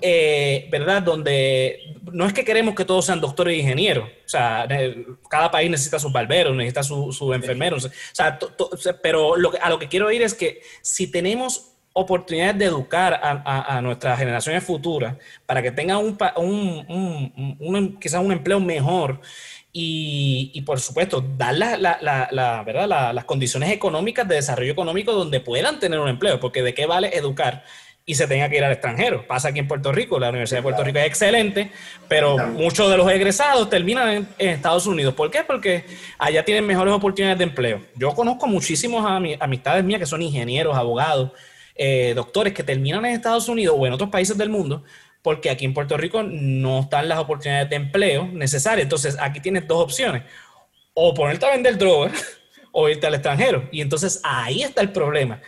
eh, ¿verdad? Donde no es que queremos que todos sean doctores e ingenieros. O sea, cada país necesita sus barberos, necesita sus su enfermeros. O sea, pero lo a lo que quiero ir es que si tenemos oportunidades de educar a, nuestras generaciones futuras para que tengan un, un, quizás un empleo mejor y, por supuesto dar la, la, ¿verdad? las condiciones económicas de desarrollo económico donde puedan tener un empleo, porque de qué vale educar y se tenga que ir al extranjero. Pasa aquí en Puerto Rico, la Universidad de Puerto Rico es excelente, pero muchos de los egresados terminan en, en, Estados Unidos. ¿Por qué? Porque allá tienen mejores oportunidades de empleo. Yo conozco muchísimos amistades mías que son ingenieros, abogados, eh, doctores que terminan en Estados Unidos o en otros países del mundo, porque aquí en Puerto Rico no están las oportunidades de empleo necesarias. Entonces, aquí tienes dos opciones. O ponerte a vender drogas (laughs) o irte al extranjero. Y entonces ahí está el problema.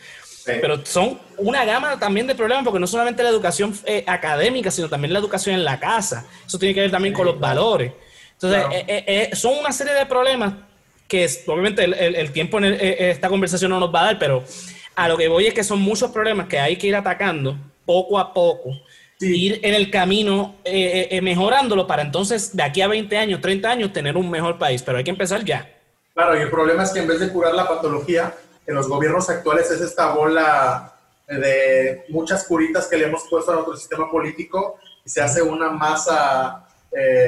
Pero son una gama también de problemas, porque no solamente la educación eh, académica, sino también la educación en la casa. Eso tiene que ver también con los valores. Entonces, eh, son una serie de problemas que obviamente el, tiempo en esta conversación no nos va a dar, pero a lo que voy es que son muchos problemas que hay que ir atacando poco a poco, ir en el camino eh, eh, eh, mejorándolo para entonces de aquí a 20 años, 30 años tener un mejor país, pero hay que empezar ya. Claro, y el problema es que en vez de curar la patología, en los gobiernos actuales es esta bola de muchas curitas que le hemos puesto a nuestro sistema político y se hace una masa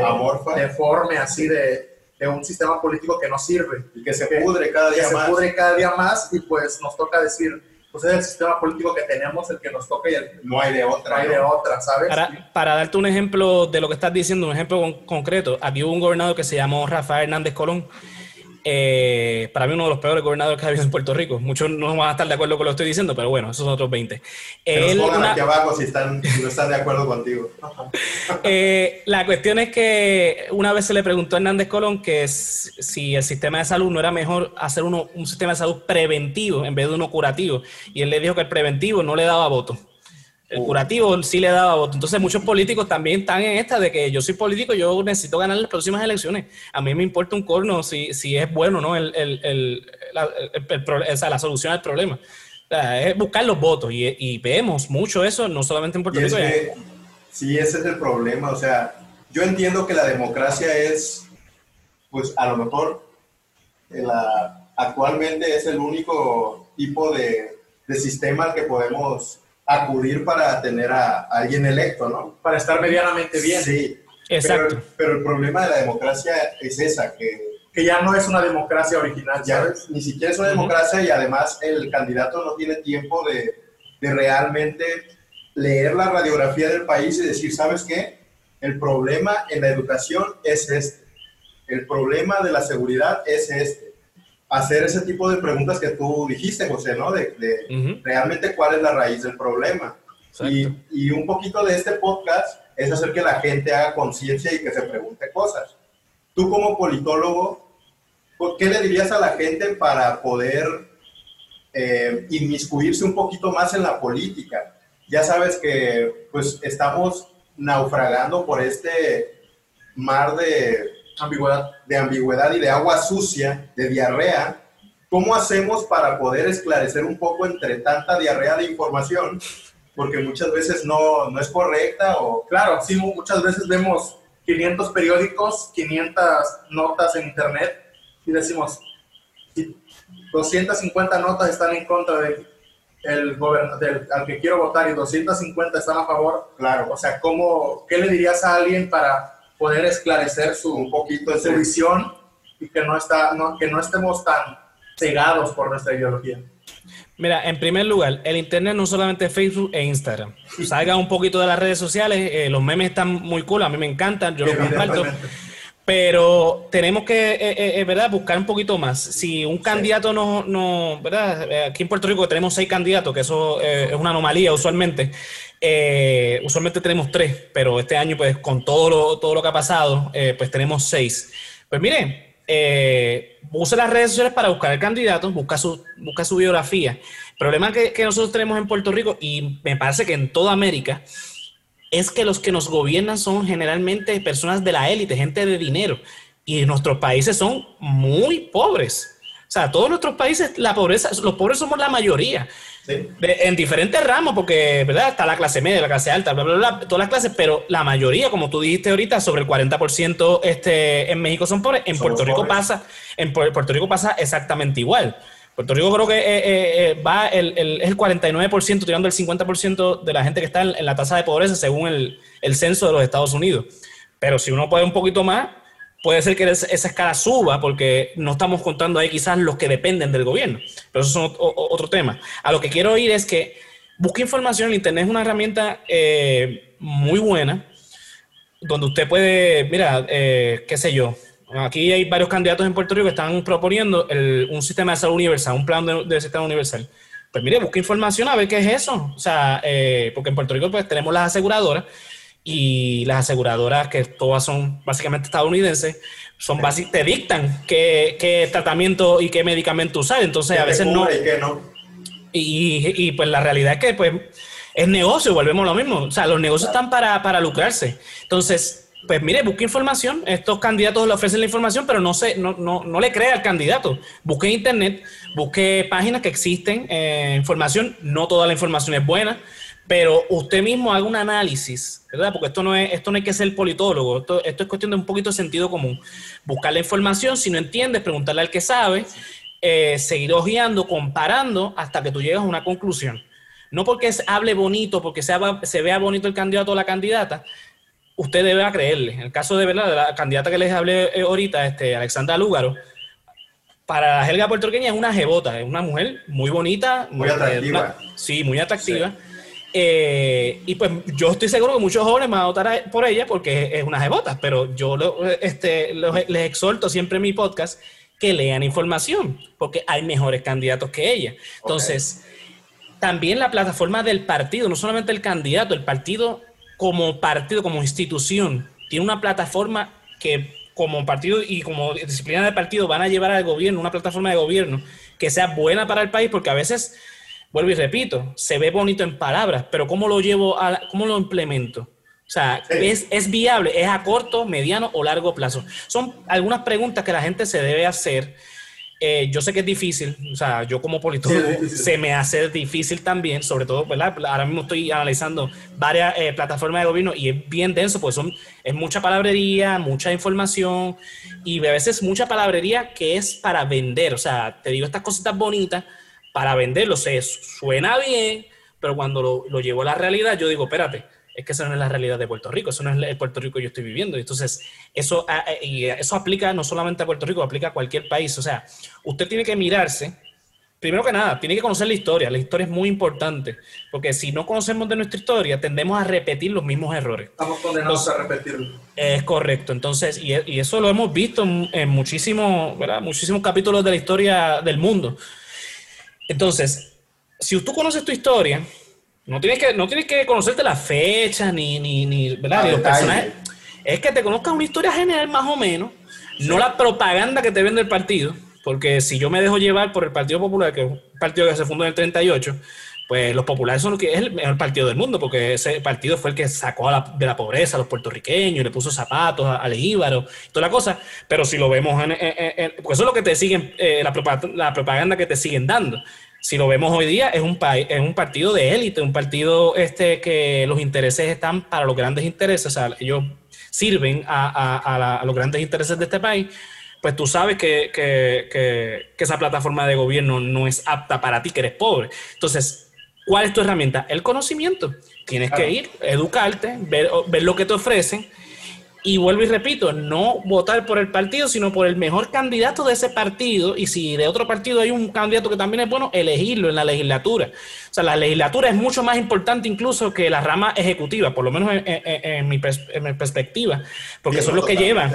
Amorfa. deforme así de, de un sistema político que no sirve. Y que se pudre cada día más. Se pudre cada día más y pues nos toca decir, pues es el sistema político que tenemos el que nos toca y el no hay de otra. No hay de otra, ¿sabes? Para, para, darte un ejemplo de lo que estás diciendo, un ejemplo concreto, aquí hubo un gobernador que se llamó Rafael Hernández Colón eh, para mí uno de los peores gobernadores que ha habido en Puerto Rico. Muchos no van a estar de acuerdo con lo que estoy diciendo, pero bueno, esos son otros 20. Él, aquí abajo si, están, no están de acuerdo contigo. (laughs) Eh, la cuestión es que una vez se le preguntó a Hernández Colón que si el sistema de salud no era mejor hacer uno, un sistema de salud preventivo en vez de uno curativo. Y él le dijo que el preventivo no le daba voto. El curativo sí le daba voto. Entonces muchos políticos también están en esta de que yo soy político, yo necesito ganar las próximas elecciones. A mí me importa un corno si, si es bueno no el, el, el, la, la, solución al problema. es buscar los votos y, y, vemos mucho eso, no solamente en Puerto Rico. sí, ese es el problema. O sea, yo entiendo que la democracia es, pues a lo mejor, la, actualmente es el único tipo de, de sistema que podemos acudir para tener a, alguien electo, ¿no? Para estar medianamente bien. Sí. Exacto. Pero, el problema de la democracia es esa, que, que ya no es una democracia original, ya ni siquiera es una democracia y además el candidato no tiene tiempo de, de realmente leer la radiografía del país y decir, ¿sabes qué? El problema en la educación es este. El problema de la seguridad es este hacer ese tipo de preguntas que tú dijiste, José, ¿no? De, realmente cuál es la raíz del problema. Y, y, un poquito de este podcast es hacer que la gente haga conciencia y que se pregunte cosas. Tú como politólogo, ¿qué le dirías a la gente para poder eh, inmiscuirse un poquito más en la política? Ya sabes que pues estamos naufragando por este mar de ambigüedad. de ambigüedad y de agua sucia, de diarrea, ¿cómo hacemos para poder esclarecer un poco entre tanta diarrea de información? Porque muchas veces no, no es correcta o... Claro, sí, muchas veces vemos 500 periódicos, 500 notas en internet y decimos, 250 notas están en contra de el del, al que quiero votar y 250 están a favor. Claro, o sea, ¿cómo, ¿qué le dirías a alguien para poder esclarecer su, un poquito su visión y que no, está, no, que no estemos tan cegados por nuestra ideología? Mira, en primer lugar, el Internet no solamente Facebook e Instagram. Salga un poquito de las redes sociales, eh, los memes están muy cool, a mí me encantan, yo los comparto. Pero tenemos que, eh, eh, ¿verdad?, buscar un poquito más. Si un candidato no, no, ¿verdad? Aquí en Puerto Rico tenemos seis candidatos, que eso es una anomalía usualmente. Usualmente tenemos tres, pero este año, pues, con todo lo, todo lo que ha pasado, pues tenemos seis. Pues miren, eh, use las redes sociales para buscar el candidato, busca su, busca su biografía. El problema que, nosotros tenemos en Puerto Rico, y me parece que en toda América, es que los que nos gobiernan son generalmente personas de la élite, gente de dinero, y nuestros países son muy pobres. O sea, todos nuestros países, la pobreza, los pobres somos la mayoría en diferentes ramos, porque ¿verdad? está la clase media, la clase alta, bla, bla, bla, todas las clases, pero la mayoría, como tú dijiste ahorita, sobre el 40% este, en México son pobres. En Puerto Rico pasa, en Puerto Rico pasa exactamente igual. Puerto Rico creo que eh, eh, eh, va el, el, el 49%, tirando el 50% de la gente que está en, la tasa de pobreza según el, el censo de los Estados Unidos. Pero si uno puede un poquito más, puede ser que esa escala suba porque no estamos contando ahí quizás los que dependen del gobierno, pero eso es otro tema. A lo que quiero ir es que busque información, el Internet es una herramienta eh, muy buena, donde usted puede, mira, eh, qué sé yo, aquí hay varios candidatos en Puerto Rico que están proponiendo un sistema de salud universal, un plan de, sistema universal. Pues mire, busque información a ver qué es eso. O sea, eh, porque en Puerto Rico pues tenemos las aseguradoras y las aseguradoras, que todas son básicamente estadounidenses, son te dictan qué, tratamiento y qué medicamento usar. Entonces, a veces no. Y, y, pues la realidad es que pues es negocio, volvemos a lo mismo. O sea, los negocios están para, para lucrarse. Entonces, pues mire, busque información. Estos candidatos le ofrecen la información, pero no, se, no, no, no le crea al candidato. Busque en internet, busque páginas que existen, eh, información. No toda la información es buena pero usted mismo haga un análisis, ¿verdad? Porque esto no es, esto no hay que ser politólogo, esto, esto es cuestión de un poquito de sentido común. Buscar la información, si no entiendes, preguntarle al que sabe, eh, seguir hojeando, comparando hasta que tú llegues a una conclusión. No porque hable bonito, porque sea, se vea bonito el candidato o la candidata, usted debe creerle. En el caso de, ¿verdad? de la candidata que les hablé eh, ahorita, este, Alexandra Lúgaro, para la jerga puertorriqueña es una jebota, es una mujer muy bonita. Muy, atractiva. sí, muy atractiva. Eh, y pues yo estoy seguro que muchos jóvenes van a votar por ella porque es una jebota, pero yo este, les exhorto siempre en mi podcast que lean información, porque hay mejores candidatos que ella. Entonces, también la plataforma del partido, no solamente el candidato, el partido como partido, como institución, tiene una plataforma que como partido y como disciplina de partido van a llevar al gobierno, una plataforma de gobierno que sea buena para el país, porque a veces vuelvo y repito, se ve bonito en palabras, pero ¿cómo lo llevo a, cómo lo implemento? O sea, ¿es, ¿es, viable? ¿Es a corto, mediano o largo plazo? Son algunas preguntas que la gente se debe hacer. Eh, yo sé que es difícil, o sea, yo como politólogo se me hace difícil también, sobre todo, ¿verdad? Ahora mismo estoy analizando varias eh, plataformas de gobierno y es bien denso, pues son, es mucha palabrería, mucha información y a veces mucha palabrería que es para vender, o sea, te digo estas cositas bonitas, para venderlo. Se suena bien, pero cuando lo, lo llevo a la realidad, yo digo, espérate, es que eso no es la realidad de Puerto Rico, eso no es el Puerto Rico que yo estoy viviendo. Entonces, eso, ah, eh, y eso aplica no solamente a Puerto Rico, aplica a cualquier país. O sea, usted tiene que mirarse, primero que nada, tiene que conocer la historia. La historia es muy importante, porque si no conocemos de nuestra historia, tendemos a repetir los mismos errores. Estamos condenados a repetirlo. Es correcto. Entonces, y, y, eso lo hemos visto en, en muchísimos, ¿verdad? muchísimos capítulos de la historia del mundo. Entonces, si tú conoces tu historia, no tienes que, no tienes que conocerte la fecha ni, ni, ni, ¿verdad? los personajes. Es que te conozcas una historia general más o menos, no la propaganda que te vende el partido, porque si yo me dejo llevar por el Partido Popular, que es un partido que se fundó en el 38, pues los populares son los que es el mejor partido del mundo, porque ese partido fue el que sacó de la pobreza a los puertorriqueños, le puso zapatos al Íbaro, toda la cosa. Pero si lo vemos, en, eso es lo que te siguen, eh, la, propaganda que te siguen dando. Si lo vemos hoy día, es un, es un partido de élite, un partido este que los intereses están para los grandes intereses, o sea, ellos sirven a, los grandes intereses de este país pues tú sabes que, que, que, esa plataforma de gobierno no es apta para ti, que eres pobre. Entonces, ¿Cuál es tu herramienta? El conocimiento. Tienes que ir, educarte, ver, ver, lo que te ofrecen Y vuelvo y repito, no votar por el partido, sino por el mejor candidato de ese partido. Y si de otro partido hay un candidato que también es bueno, elegirlo en la legislatura. O sea, la legislatura es mucho más importante incluso que la rama ejecutiva, por lo menos en, mi, perspectiva, porque son los que llevan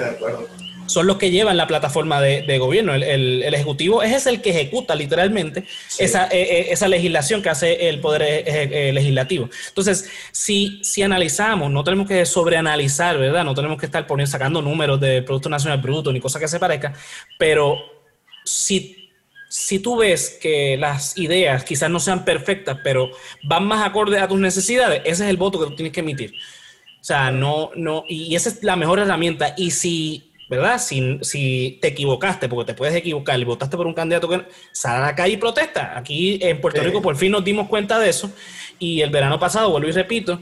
son los que llevan la plataforma de, gobierno. El, Ejecutivo es el que ejecuta literalmente esa, eh, eh, esa, legislación que hace el Poder eh, Legislativo. Entonces, si, si analizamos, no tenemos que sobreanalizar, ¿verdad? No tenemos que estar poniendo, sacando números del Producto Nacional Bruto ni cosa que se parezca, pero si, si tú ves que las ideas quizás no sean perfectas, pero van más acorde a tus necesidades, ese es el voto que tú tienes que emitir. O sea, no, no, y esa es la mejor herramienta. Y si ¿verdad? Si, si, te equivocaste, porque te puedes equivocar y votaste por un candidato que sale a la calle y protesta. Aquí en Puerto Rico por fin nos dimos cuenta de eso y el verano pasado, vuelvo y repito,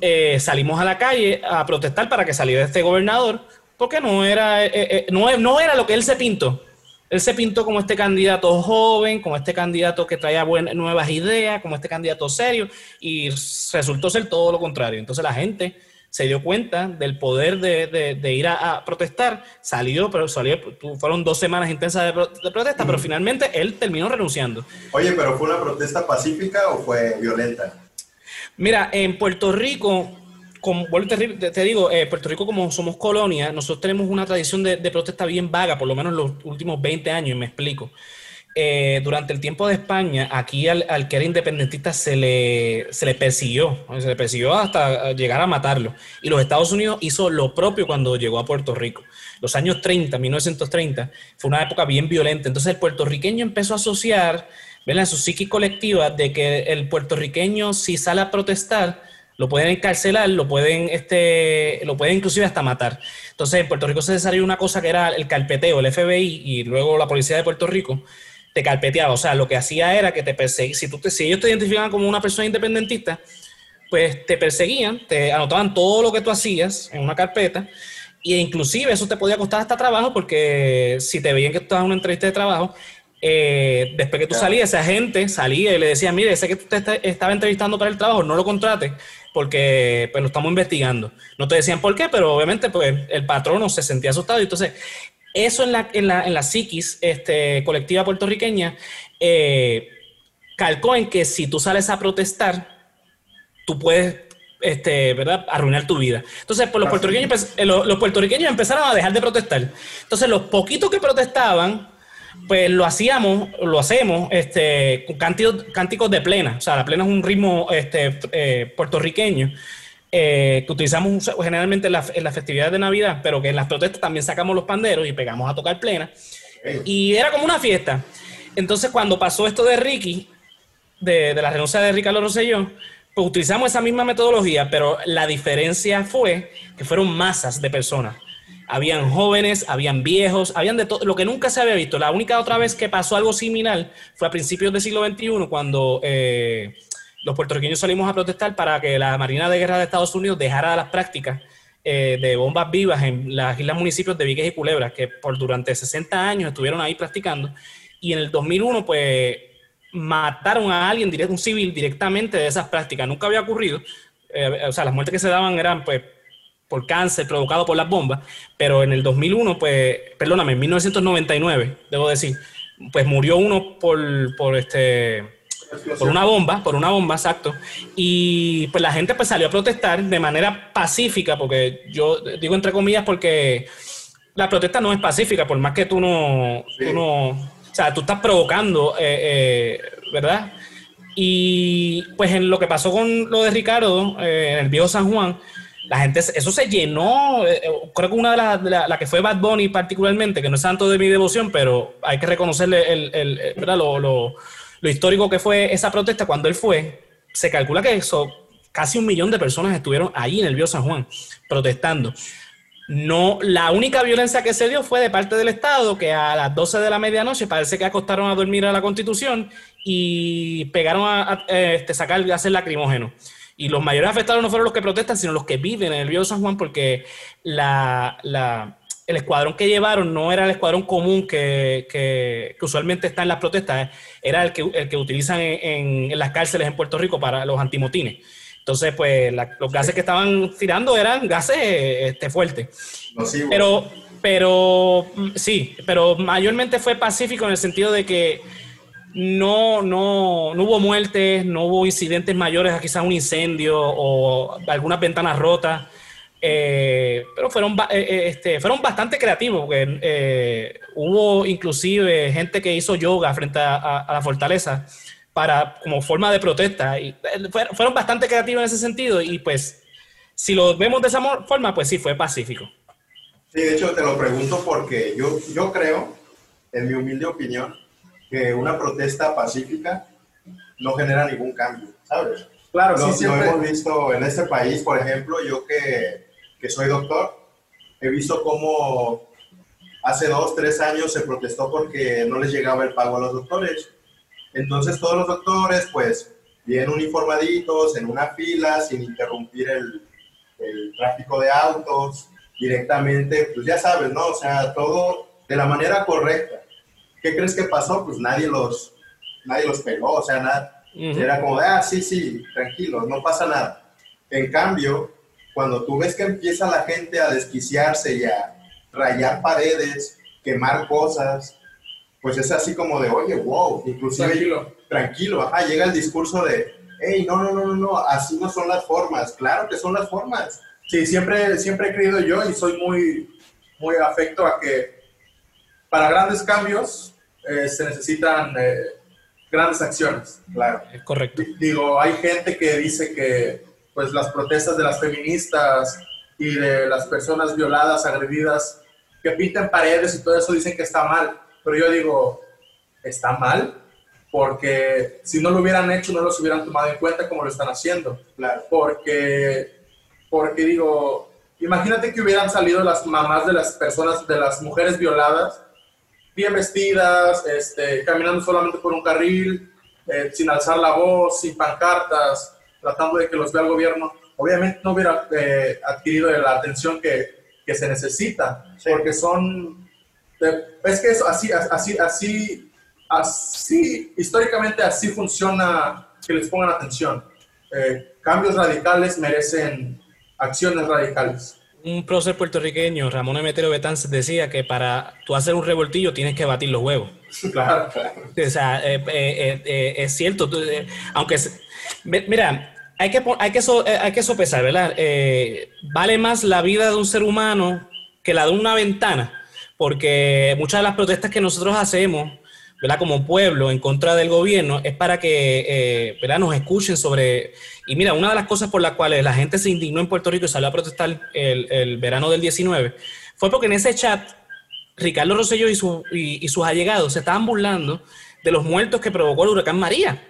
eh, salimos a la calle a protestar para que saliera este gobernador porque no era, eh, eh, no, no era lo que él se pintó. Él se pintó como este candidato joven, como este candidato que traía buenas, nuevas ideas, como este candidato serio, y resultó ser todo lo contrario. Entonces la gente se dio cuenta del poder de, ir a, protestar, salió, pero salió, fueron dos semanas intensas de, protesta, pero finalmente él terminó renunciando. Oye, pero ¿fue una protesta pacífica o fue violenta? Mira, en Puerto Rico, como, te, digo, eh, Puerto Rico como somos colonia, nosotros tenemos una tradición de, protesta bien vaga, por lo menos los últimos 20 años, y me explico. Eh, durante el tiempo de España, aquí al, que era independentista se le, persiguió, se le persiguió hasta llegar a matarlo. Y los Estados Unidos hizo lo propio cuando llegó a Puerto Rico. Los años 30, 1930, fue una época bien violenta. Entonces el puertorriqueño empezó a asociar, en su psique colectiva, de que el puertorriqueño si sale a protestar, lo pueden encarcelar, lo pueden, este, lo pueden inclusive hasta matar. Entonces en Puerto Rico se desarrolló una cosa que era el carpeteo, el FBI y luego la policía de Puerto Rico te carpeteaba. O sea, lo que hacía era que te perseguían. Si, tú te, si ellos te identificaban como una persona independentista, pues te perseguían, te anotaban todo lo que tú hacías en una carpeta. E inclusive eso te podía costar hasta trabajo porque si te veían que tú estabas en una entrevista de trabajo, eh, después que tú salías, esa gente salía y le decía, mire, ese que tú te estaba entrevistando para el trabajo, no lo contrates porque pues lo estamos investigando. No te decían por qué, pero obviamente pues el patrono se sentía asustado. Entonces, eso en la, en la, en la psiquis este, colectiva puertorriqueña eh, calcó en que si tú sales a protestar, tú puedes este, ¿verdad? arruinar tu vida. Entonces, pues, los, puertorriqueños, los, puertorriqueños empezaron a dejar de protestar. Entonces, los poquitos que protestaban, pues lo hacíamos, lo hacemos este, con cánticos, cánticos de plena. O sea, la plena es un ritmo este, eh, puertorriqueño eh, que utilizamos generalmente en, las festividades de Navidad, pero que en las protestas también sacamos los panderos y pegamos a tocar plena. Y era como una fiesta. Entonces, cuando pasó esto de Ricky, de, la renuncia de Ricardo Rosselló, pues utilizamos esa misma metodología, pero la diferencia fue que fueron masas de personas. Habían jóvenes, habían viejos, habían de todo, lo que nunca se había visto. La única otra vez que pasó algo similar fue a principios del siglo XXI, cuando eh, los puertorriqueños salimos a protestar para que la Marina de Guerra de Estados Unidos dejara las prácticas eh, de bombas vivas en las islas municipios de Vieques y Culebras, que por durante 60 años estuvieron ahí practicando. Y en el 2001, pues, mataron a alguien, un civil, directamente de esas prácticas. Nunca había ocurrido. Eh, o sea, las muertes que se daban eran, pues, por cáncer provocado por las bombas. Pero en el 2001, pues, perdóname, en 1999, debo decir, pues murió uno por, por este por una bomba, por una bomba, exacto. Y pues la gente pues salió a protestar de manera pacífica, porque yo digo entre comillas porque la protesta no es pacífica, por más que tú no, no o sea, tú estás provocando, eh, eh, ¿verdad? Y pues en lo que pasó con lo de Ricardo, eh, en el viejo San Juan, la gente, eso se llenó, creo que una de las, la, la, que fue Bad Bunny particularmente, que no es tanto de mi devoción, pero hay que reconocerle el, el, ¿verdad? Lo, lo, lo histórico que fue esa protesta cuando él fue, se calcula que eso, casi un millón de personas estuvieron ahí en el Bío San Juan protestando. No, la única violencia que se dio fue de parte del Estado, que a las 12 de la medianoche parece que acostaron a dormir a la Constitución y pegaron a, este, sacar gases lacrimógenos. Y los mayores afectados no fueron los que protestan, sino los que viven en el Bío San Juan, porque la el escuadrón que llevaron no era el escuadrón común que, usualmente está en las protestas, era el que, el que utilizan en, las cárceles en Puerto Rico para los antimotines. Entonces, pues los gases que estaban tirando eran gases este, fuertes. Pero, pero sí, pero mayormente fue pacífico en el sentido de que no, no, no hubo muertes, no hubo incidentes mayores, quizás un incendio o algunas ventanas rotas. Eh, pero fueron, eh, eh, este, fueron bastante creativos, porque hubo inclusive gente que hizo yoga frente a, la fortaleza para, como forma de protesta. Y fueron bastante creativos en ese sentido y pues si lo vemos de esa forma, pues sí, fue pacífico. Sí, de hecho te lo pregunto porque yo, yo creo, en mi humilde opinión, que una protesta pacífica no genera ningún cambio, ¿sabes? Claro, lo, sí, lo hemos visto en este país, por ejemplo, yo que que soy doctor, he visto cómo hace dos, tres años se protestó porque no les llegaba el pago a los doctores. Entonces todos los doctores, pues, bien uniformaditos, en una fila, sin interrumpir el, el tráfico de autos, directamente, pues ya sabes, ¿no? O sea, todo de la manera correcta. ¿Qué crees que pasó? Pues nadie los, nadie los pegó, o sea, nada. Era como, ah, sí, sí, tranquilo, no pasa nada. En cambio, cuando tú ves que empieza la gente a desquiciarse y a rayar paredes, quemar cosas, pues es así como de, oye, wow, inclusive tranquilo, tranquilo ajá, llega el discurso de, hey, no, no, no, no, así no son las formas, claro que son las formas. Sí, siempre, siempre he creído yo y soy muy, muy afecto a que para grandes cambios eh, se necesitan eh, grandes acciones. Claro. Es correcto. Digo, hay gente que dice que pues las protestas de las feministas y de las personas violadas, agredidas, que pintan paredes y todo eso dicen que está mal. Pero yo digo, está mal porque si no lo hubieran hecho no los hubieran tomado en cuenta como lo están haciendo. Claro. Porque, porque digo, imagínate que hubieran salido las mamás de las personas, de las mujeres violadas, bien vestidas, este, caminando solamente por un carril, eh, sin alzar la voz, sin pancartas, tratando de que los vea el gobierno, obviamente no hubiera eh, adquirido la atención que, que se necesita, porque son, es que eso, así, así, así, así, históricamente así funciona que les pongan atención. Eh, cambios radicales merecen acciones radicales. Un prócer puertorriqueño, Ramón Emetero Betances, decía que para tú hacer un revoltillo tienes que batir los huevos. Claro, (laughs) claro. O sea, eh, es cierto, aunque Mira, hay que, hay que, eh, hay que sopesar, ¿verdad? Eh, vale más la vida de un ser humano que la de una ventana, porque muchas de las protestas que nosotros hacemos, ¿verdad? Como pueblo en contra del gobierno, es para que, eh, ¿verdad? Nos escuchen sobre... Y mira, una de las cosas por las cuales la gente se indignó en Puerto Rico y salió a protestar el, verano del 19, fue porque en ese chat Ricardo Rosselló y, su, y sus allegados se estaban burlando de los muertos que provocó el huracán María.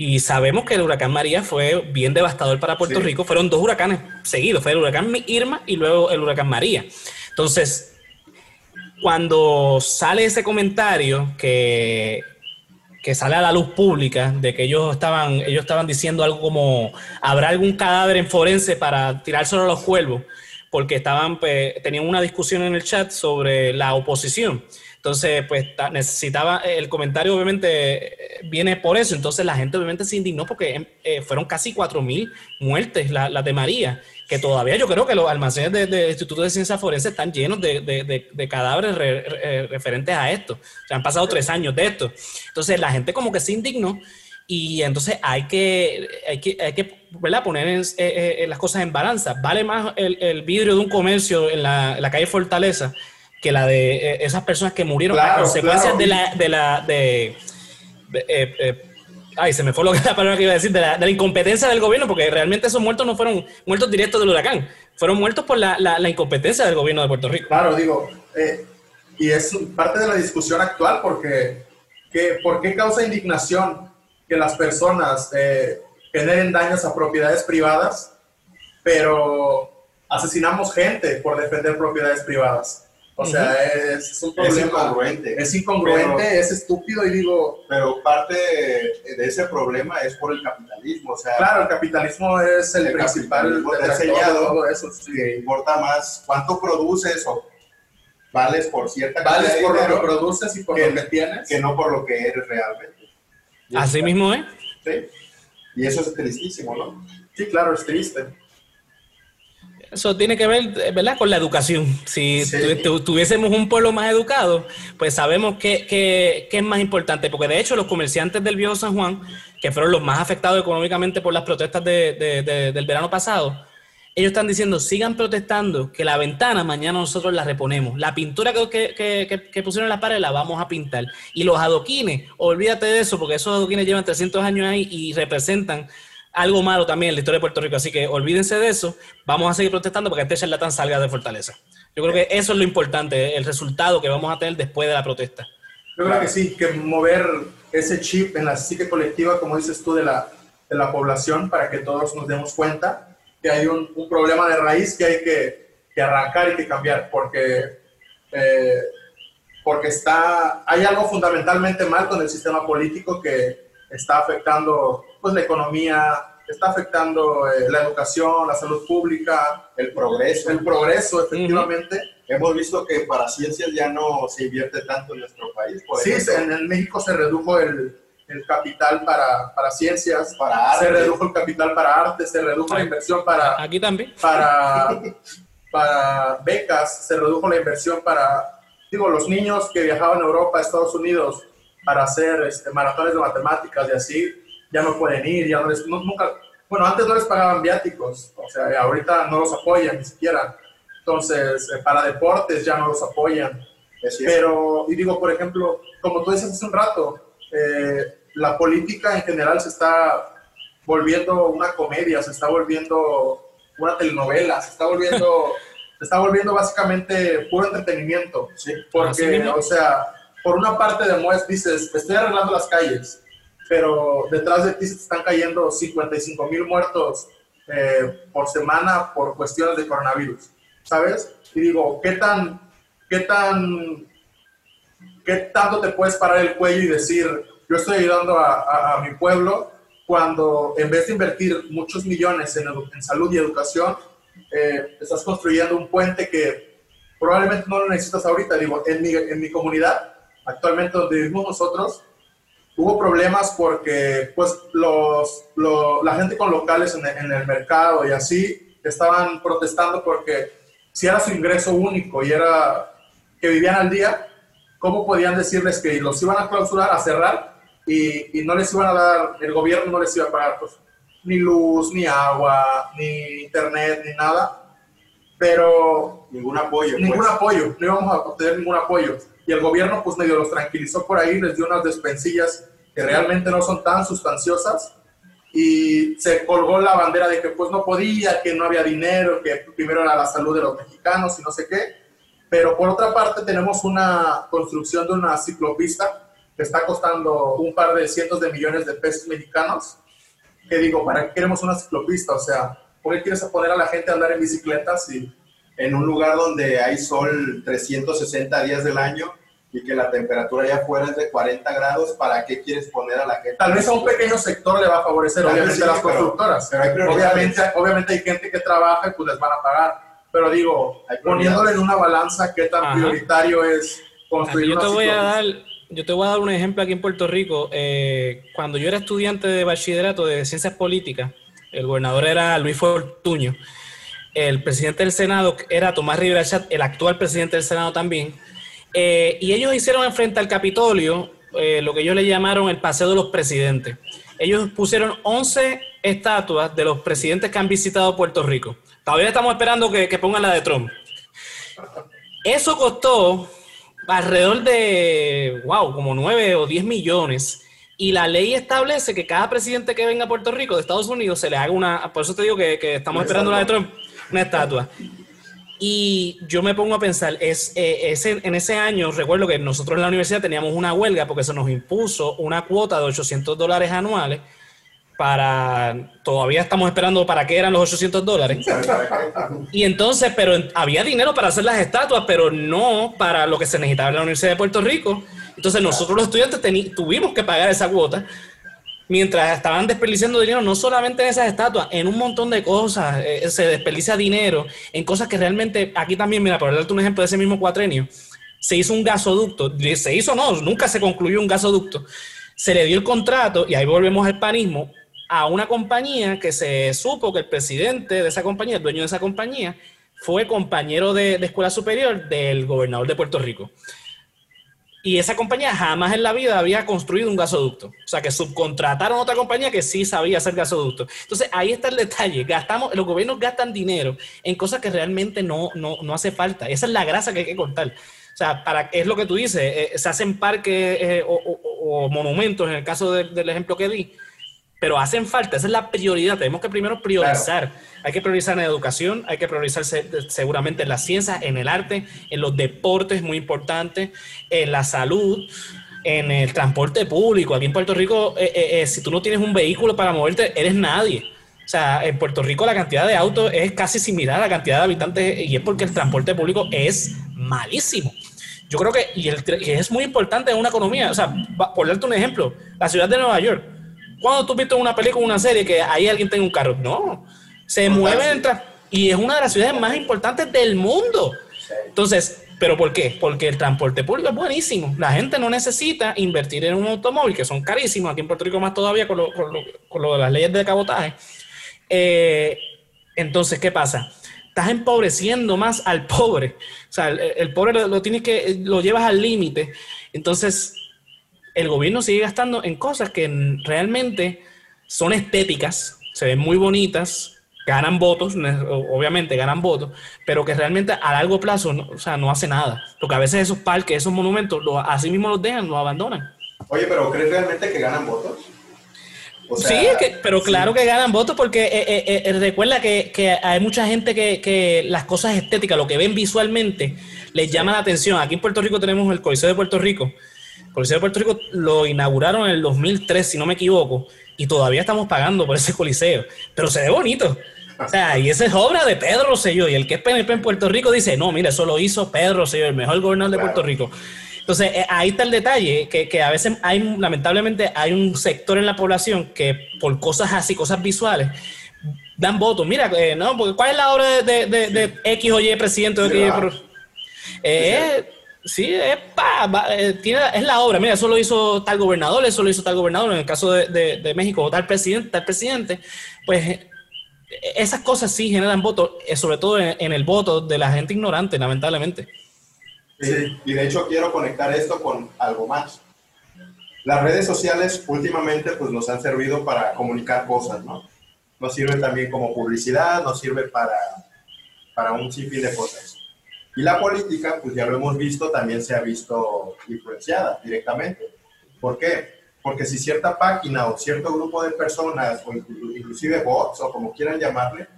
Y sabemos que el huracán María fue bien devastador para Puerto Rico. Fueron dos huracanes seguidos. Fue el huracán Irma y luego el huracán María. Entonces, cuando sale ese comentario que, que sale a la luz pública de que ellos estaban, ellos estaban diciendo algo como habrá algún cadáver en forense para tirárselo a los cuervos, porque estaban, pues, tenían una discusión en el chat sobre la oposición. Entonces, pues necesitaba, eh, el comentario obviamente eh, viene por eso, entonces la gente obviamente se indignó porque em, eh, fueron casi 4.000 muertes las la de María, que todavía yo creo que los almacenes del de, Instituto de Ciencias Forenses están llenos de, cadáveres referentes a esto. O sea, han pasado tres años de esto. Entonces la gente como que se indignó y entonces hay que, hay que, hay que poner las cosas en balanza. Vale más el, vidrio de un comercio en la, en la calle Fortaleza que la de eh, esas personas que murieron a consecuencias de la, de la, de, eh, eh, ay, se me fue lo que (laughs) la palabra que iba a decir, de la, de la, incompetencia del gobierno, porque realmente esos muertos no fueron muertos directos del huracán, fueron muertos por la, la incompetencia del gobierno de Puerto Rico. Claro, digo, y es parte de la discusión actual, porque que, ¿por qué causa indignación que las personas generen daños a propiedades privadas, pero asesinamos gente por defender propiedades privadas? O sea, es, un problema. Es incongruente. Es incongruente, es estúpido y digo... Pero parte de ese problema es por el capitalismo. O sea, claro, el capitalismo es el, principal enseñado todo eso. Que importa más cuánto produces o vales por cierta Vales por lo que produces y por lo que tienes. Que no por lo que eres realmente. Así mismo, ¿eh? Sí. Y eso es tristísimo, ¿no? Sí, claro, es triste. Eso tiene que ver, ¿verdad?, con la educación. Si tuviésemos un pueblo más educado, pues sabemos qué es más importante. Porque de hecho, los comerciantes del viejo San Juan, que fueron los más afectados económicamente por las protestas del verano pasado, ellos están diciendo, sigan protestando, que la ventana mañana nosotros la reponemos. La pintura que, que, pusieron en la pared la vamos a pintar. Y los adoquines, olvídate de eso, porque esos adoquines llevan 300 años ahí y representan algo malo también en la historia de Puerto Rico. Así que olvídense de eso, vamos a seguir protestando porque este charlatán salga de Fortaleza. Yo creo que eso es lo importante, el resultado que vamos a tener después de la protesta. Yo creo que sí, que mover ese chip en la psique colectiva, como dices tú, de la, de la población para que todos nos demos cuenta que hay un, un problema de raíz que hay que, que, arrancar y que cambiar, porque, eh, porque está, hay algo fundamentalmente mal con el sistema político que está afectando pues, la economía, está afectando eh, la educación, la salud pública, el progreso. El progreso, efectivamente. Hemos visto que para ciencias ya no se invierte tanto en nuestro país. sí, en, en México se redujo el, el capital para, para ciencias, para arte. se redujo el capital para arte, se redujo la inversión para... Aquí también. Para, (laughs) para becas, se redujo la inversión para, digo, los niños que viajaban a Europa, a Estados Unidos, para hacer este, maratones de matemáticas y así, ya no pueden ir, ya no les, nunca, bueno, antes no les pagaban viáticos, o sea, ahorita no los apoyan ni siquiera. Entonces, eh, para deportes ya no los apoyan. Pero, y digo, por ejemplo, como tú dices hace un rato, eh, la política en general se está volviendo una comedia, se está volviendo una telenovela, se está volviendo, (laughs) se está volviendo básicamente puro entretenimiento, ¿sí? Porque, o sea, por una parte de Mues dices, estoy arreglando las calles, pero detrás de ti se te están cayendo 55 mil muertos eh, por semana por cuestiones de coronavirus, ¿sabes? Y digo, ¿qué tan, qué tan, qué tanto te puedes parar el cuello y decir, yo estoy ayudando a, mi pueblo cuando en vez de invertir muchos millones en, en salud y educación, eh, estás construyendo un puente que probablemente no lo necesitas ahorita. Digo, en mi, en mi comunidad, actualmente donde vivimos nosotros, hubo problemas porque pues los, la gente con locales en, en, el mercado y así estaban protestando porque si era su ingreso único y era que vivían al día, ¿cómo podían decirles que los iban a clausurar, a cerrar y, no les iban a dar, el gobierno no les iba a pagar pues, ni luz, ni agua, ni internet, ni nada. Pero... Ningún apoyo. Ningún pues. apoyo, no íbamos a obtener ningún apoyo. Y el gobierno pues medio los tranquilizó por ahí, les dio unas despensillas que realmente no son tan sustanciosas y se colgó la bandera de que pues no podía, que no había dinero, que primero era la salud de los mexicanos y no sé qué. Pero por otra parte tenemos una construcción de una ciclopista que está costando un par de cientos de millones de pesos mexicanos, que digo, ¿para qué queremos una ciclopista? O sea, ¿por qué quieres poner a la gente a andar en bicicletas y en un lugar donde hay sol 360 días del año y que la temperatura ya fuera es de 40 grados, ¿para qué quieres poner a la gente? Tal vez a un pequeño sector le va a favorecer, obviamente, a las constructoras. Pero obviamente, obviamente hay gente que trabaja y pues les van a pagar. Pero digo, poniéndole en una balanza qué tan prioritario es construir Yo te voy a dar yo te voy a dar un ejemplo aquí en Puerto Rico. Eh, cuando yo era estudiante de bachillerato de ciencias políticas, el gobernador era Luis Fortuño, el presidente del Senado era Tomás Rivera Chat, el actual presidente del Senado también, eh, y ellos hicieron frente al Capitolio eh, lo que ellos le llamaron el Paseo de los Presidentes. Ellos pusieron 11 estatuas de los presidentes que han visitado Puerto Rico. Todavía estamos esperando que, que pongan la de Trump. Eso costó alrededor de, wow, como 9 o 10 millones. Y la ley establece que cada presidente que venga a Puerto Rico de Estados Unidos se le haga una, por eso te digo que, estamos esperando la de Trump, una estatua. Y yo me pongo a pensar, es, eh, ese, en ese año recuerdo que nosotros en la universidad teníamos una huelga porque se nos impuso una cuota de 800 dólares anuales para, todavía estamos esperando para qué eran los 800 dólares. Y entonces, pero había dinero para hacer las estatuas, pero no para lo que se necesitaba en la Universidad de Puerto Rico. Entonces nosotros los estudiantes tuvimos que pagar esa cuota mientras estaban desperdiciando dinero, no solamente en esas estatuas, en un montón de cosas, eh, se desperdicia dinero, en cosas que realmente, aquí también, mira, por darte un ejemplo de ese mismo cuatrenio, se hizo un gasoducto, se hizo no, nunca se concluyó un gasoducto, se le dio el contrato, y ahí volvemos al panismo, a una compañía que se supo que el presidente de esa compañía, el dueño de esa compañía, fue compañero de, escuela superior del gobernador de Puerto Rico. Y esa compañía jamás en la vida había construido un gasoducto. O sea, que subcontrataron a otra compañía que sí sabía hacer gasoducto. Entonces, ahí está el detalle. Gastamos, los gobiernos gastan dinero en cosas que realmente no, no, hace falta. Esa es la grasa que hay que cortar. O sea, para, es lo que tú dices, eh, se hacen parques eh, o, monumentos, en el caso del ejemplo que di, pero hacen falta, esa es la prioridad, tenemos que primero priorizar, hay que priorizar en la educación, hay que priorizar seguramente en la ciencia, en el arte, en los deportes, muy importante, en la salud, en el transporte público. Aquí en Puerto Rico, eh, eh, eh, si tú no tienes un vehículo para moverte, eres nadie. O sea, en Puerto Rico la cantidad de autos es casi similar a la cantidad de habitantes y es porque el transporte público es malísimo. Yo creo que, y, el, es muy importante en una economía, o sea, por darte un ejemplo, la ciudad de Nueva York, cuando tú viste una película, una serie que ahí alguien tiene un carro, no, se mueve y es una de las ciudades más importantes del mundo. Entonces, ¿pero por qué? Porque el transporte público es buenísimo. La gente no necesita invertir en un automóvil, que son carísimos, aquí en Puerto Rico más todavía con lo, con lo, de las leyes de cabotaje. Eh, entonces, ¿qué pasa? Estás empobreciendo más al pobre. O sea, el, pobre lo, lo, tienes que, lo llevas al límite. Entonces, el gobierno sigue gastando en cosas que realmente son estéticas, se ven muy bonitas, ganan votos, obviamente ganan votos, pero que realmente a largo plazo no, o sea, no hace nada. Porque a veces esos parques, esos monumentos, así mismo los dejan, los abandonan. Oye, pero ¿crees realmente que ganan votos? sí, pero claro que ganan votos porque eh, eh, eh, recuerda que, hay mucha gente que, las cosas estéticas, lo que ven visualmente, les llama la atención. Aquí en Puerto Rico tenemos el Coliseo de Puerto Rico, Coliseo de Puerto Rico lo inauguraron en el 2003, si no me equivoco, y todavía estamos pagando por ese coliseo, pero se ve bonito. O sea, y esa es obra de Pedro Rosselló, y el que es PNP en Puerto Rico dice, no, mire, eso lo hizo Pedro Rosselló, el mejor gobernador de Puerto Rico. Entonces, eh, ahí está el detalle, que, a veces hay, lamentablemente, hay un sector en la población que por cosas así, cosas visuales, dan votos. Mira, eh, no, porque ¿cuál es la obra de, X o Y presidente? De eh, Sí, es, eh, tiene, es la obra. Mira, eso lo hizo tal gobernador, eso lo hizo tal gobernador. En el caso de, México, o tal presidente, tal presidente. Pues eh, esas cosas sí generan votos, eh, sobre todo en, el voto de la gente ignorante, lamentablemente. Sí, y de hecho quiero conectar esto con algo más. Las redes sociales últimamente pues nos han servido para comunicar cosas, ¿no? Nos sirve también como publicidad, nos sirve para, para un sinfín de cosas. Y la política, pues ya lo hemos visto, también se ha visto influenciada directamente. ¿Por qué? Porque si cierta página o cierto grupo de personas, o inclusive bots, o como quieran llamarle,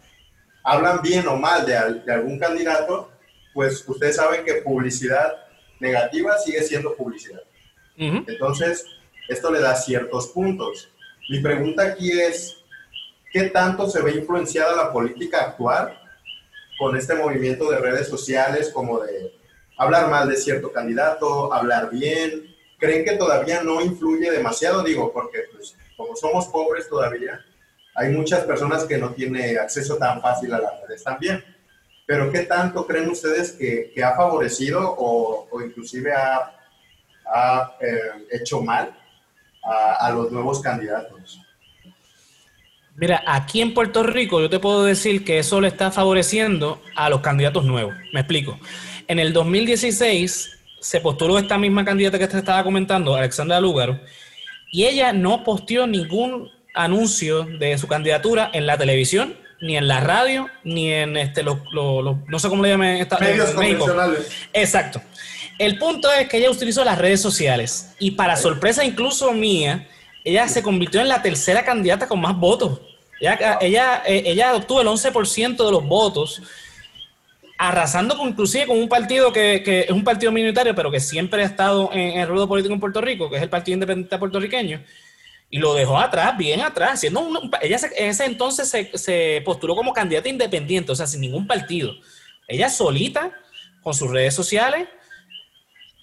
hablan bien o mal de, algún candidato, pues ustedes saben que publicidad negativa sigue siendo publicidad. Entonces, esto le da ciertos puntos. Mi pregunta aquí es, ¿qué tanto se ve influenciada la política actual con este movimiento de redes sociales como de hablar mal de cierto candidato, hablar bien. ¿Creen que todavía no influye demasiado? Digo, porque pues, como somos pobres todavía, hay muchas personas que no tienen acceso tan fácil a las redes también. Pero ¿qué tanto creen ustedes que, ha favorecido o, inclusive ha, eh, hecho mal a los nuevos candidatos? Mira, aquí en Puerto Rico yo te puedo decir que eso le está favoreciendo a los candidatos nuevos. Me explico. En el 2016 se postuló esta misma candidata que te estaba comentando, Alexandra Lúgaro, y ella no posteó ningún anuncio de su candidatura en la televisión, ni en la radio, ni en este, los, no sé cómo le llaman esta, medios convencionales. Exacto. El punto es que ella utilizó las redes sociales y para sorpresa incluso mía, ella se convirtió en la tercera candidata con más votos. Ella, ella, eh, ella obtuvo el 11% de los votos, arrasando con, inclusive con un partido que, es un partido minoritario, pero que siempre ha estado en, el ruedo político en Puerto Rico, que es el Partido Independiente Puertorriqueño, y lo dejó atrás, bien atrás. Siendo ella en ese entonces se, se postuló como candidata independiente, o sea, sin ningún partido. Ella solita, con sus redes sociales,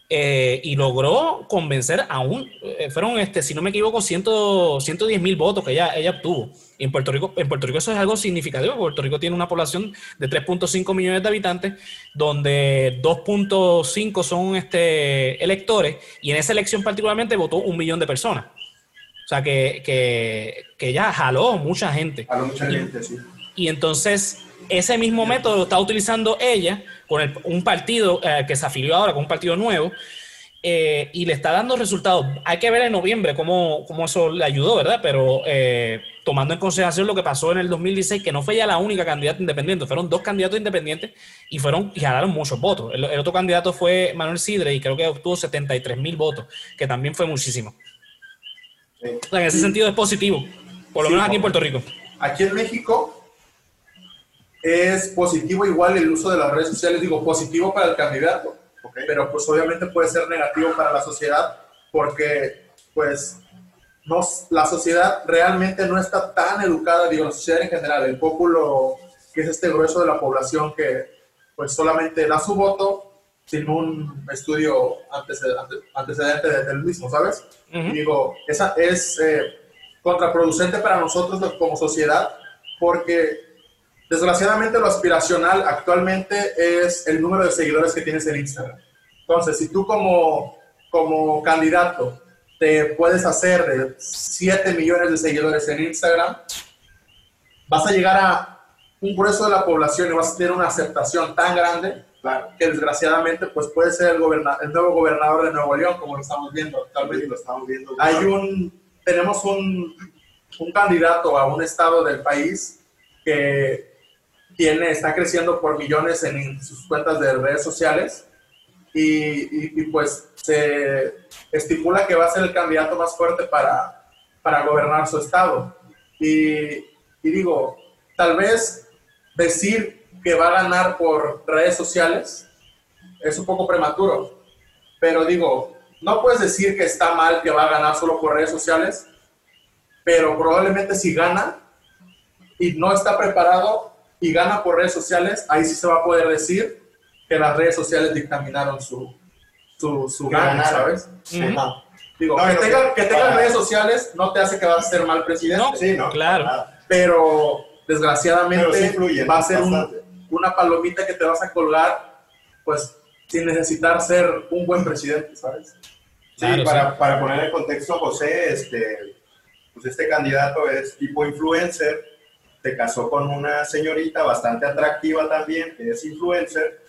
eh, y logró convencer a un, eh, fueron, este, si no me equivoco, 110 mil votos que ella, ella obtuvo. Y en Puerto, Rico, en Puerto Rico eso es algo significativo. Puerto Rico tiene una población de 3.5 millones de habitantes, donde 2.5 son este, electores, y en esa elección particularmente votó un millón de personas. O sea, que, que, que ella jaló mucha gente. Jaló mucha gente, sí. Y entonces, ese mismo método lo está utilizando ella con un partido eh, que se afilió ahora, con un partido nuevo, eh, y le está dando resultados. Hay que ver en noviembre cómo, cómo eso le ayudó, ¿verdad? Pero eh, tomando en consideración lo que pasó en el 2016, que no fue ya la única candidata independiente, fueron dos candidatos independientes y fueron y ganaron muchos votos. El, otro candidato fue Manuel Sidre y creo que obtuvo 73 mil votos, que también fue muchísimo en ese sentido es positivo, por lo menos aquí en Puerto Rico. Aquí en México es positivo igual el uso de las redes sociales, digo positivo para el candidato, pero pues obviamente puede ser negativo para la sociedad porque pues no, la sociedad realmente no está tan educada, digo la sociedad en general, el pueblo que es este grueso de la población que pues solamente da su voto sin un estudio antecedente, del mismo, ¿sabes? Digo, esa es eh, contraproducente para nosotros como sociedad porque desgraciadamente lo aspiracional actualmente es el número de seguidores que tienes en Instagram. Entonces, si tú como, como candidato te puedes hacer de 7 millones de seguidores en Instagram, vas a llegar a un grueso de la población y vas a tener una aceptación tan grande que desgraciadamente pues puede ser el, el nuevo gobernador de Nuevo León, como lo estamos viendo actualmente. Lo estamos viendo. Hay un, tenemos un, un candidato a un estado del país que tiene, está creciendo por millones en sus cuentas de redes sociales y, y, pues se estipula que va a ser el candidato más fuerte para, para gobernar su estado. Y, y digo, tal vez decir que va a ganar por redes sociales es un poco prematuro. Pero digo, no puedes decir que está mal que va a ganar solo por redes sociales, pero probablemente si gana y no está preparado y gana por redes sociales, ahí sí se va a poder decir que las redes sociales dictaminaron su, su, su gana, ¿sabes? Digo, que, tengan, que redes sociales no te hace que vas a ser mal presidente. No, sí, no, claro. Pero desgraciadamente va a ser un, una palomita que te vas a colgar, pues sin necesitar ser un buen presidente, ¿sabes? Sí, para, para, poner en contexto, José, este, pues este candidato es tipo influencer, se casó con una señorita bastante atractiva también, que es influencer,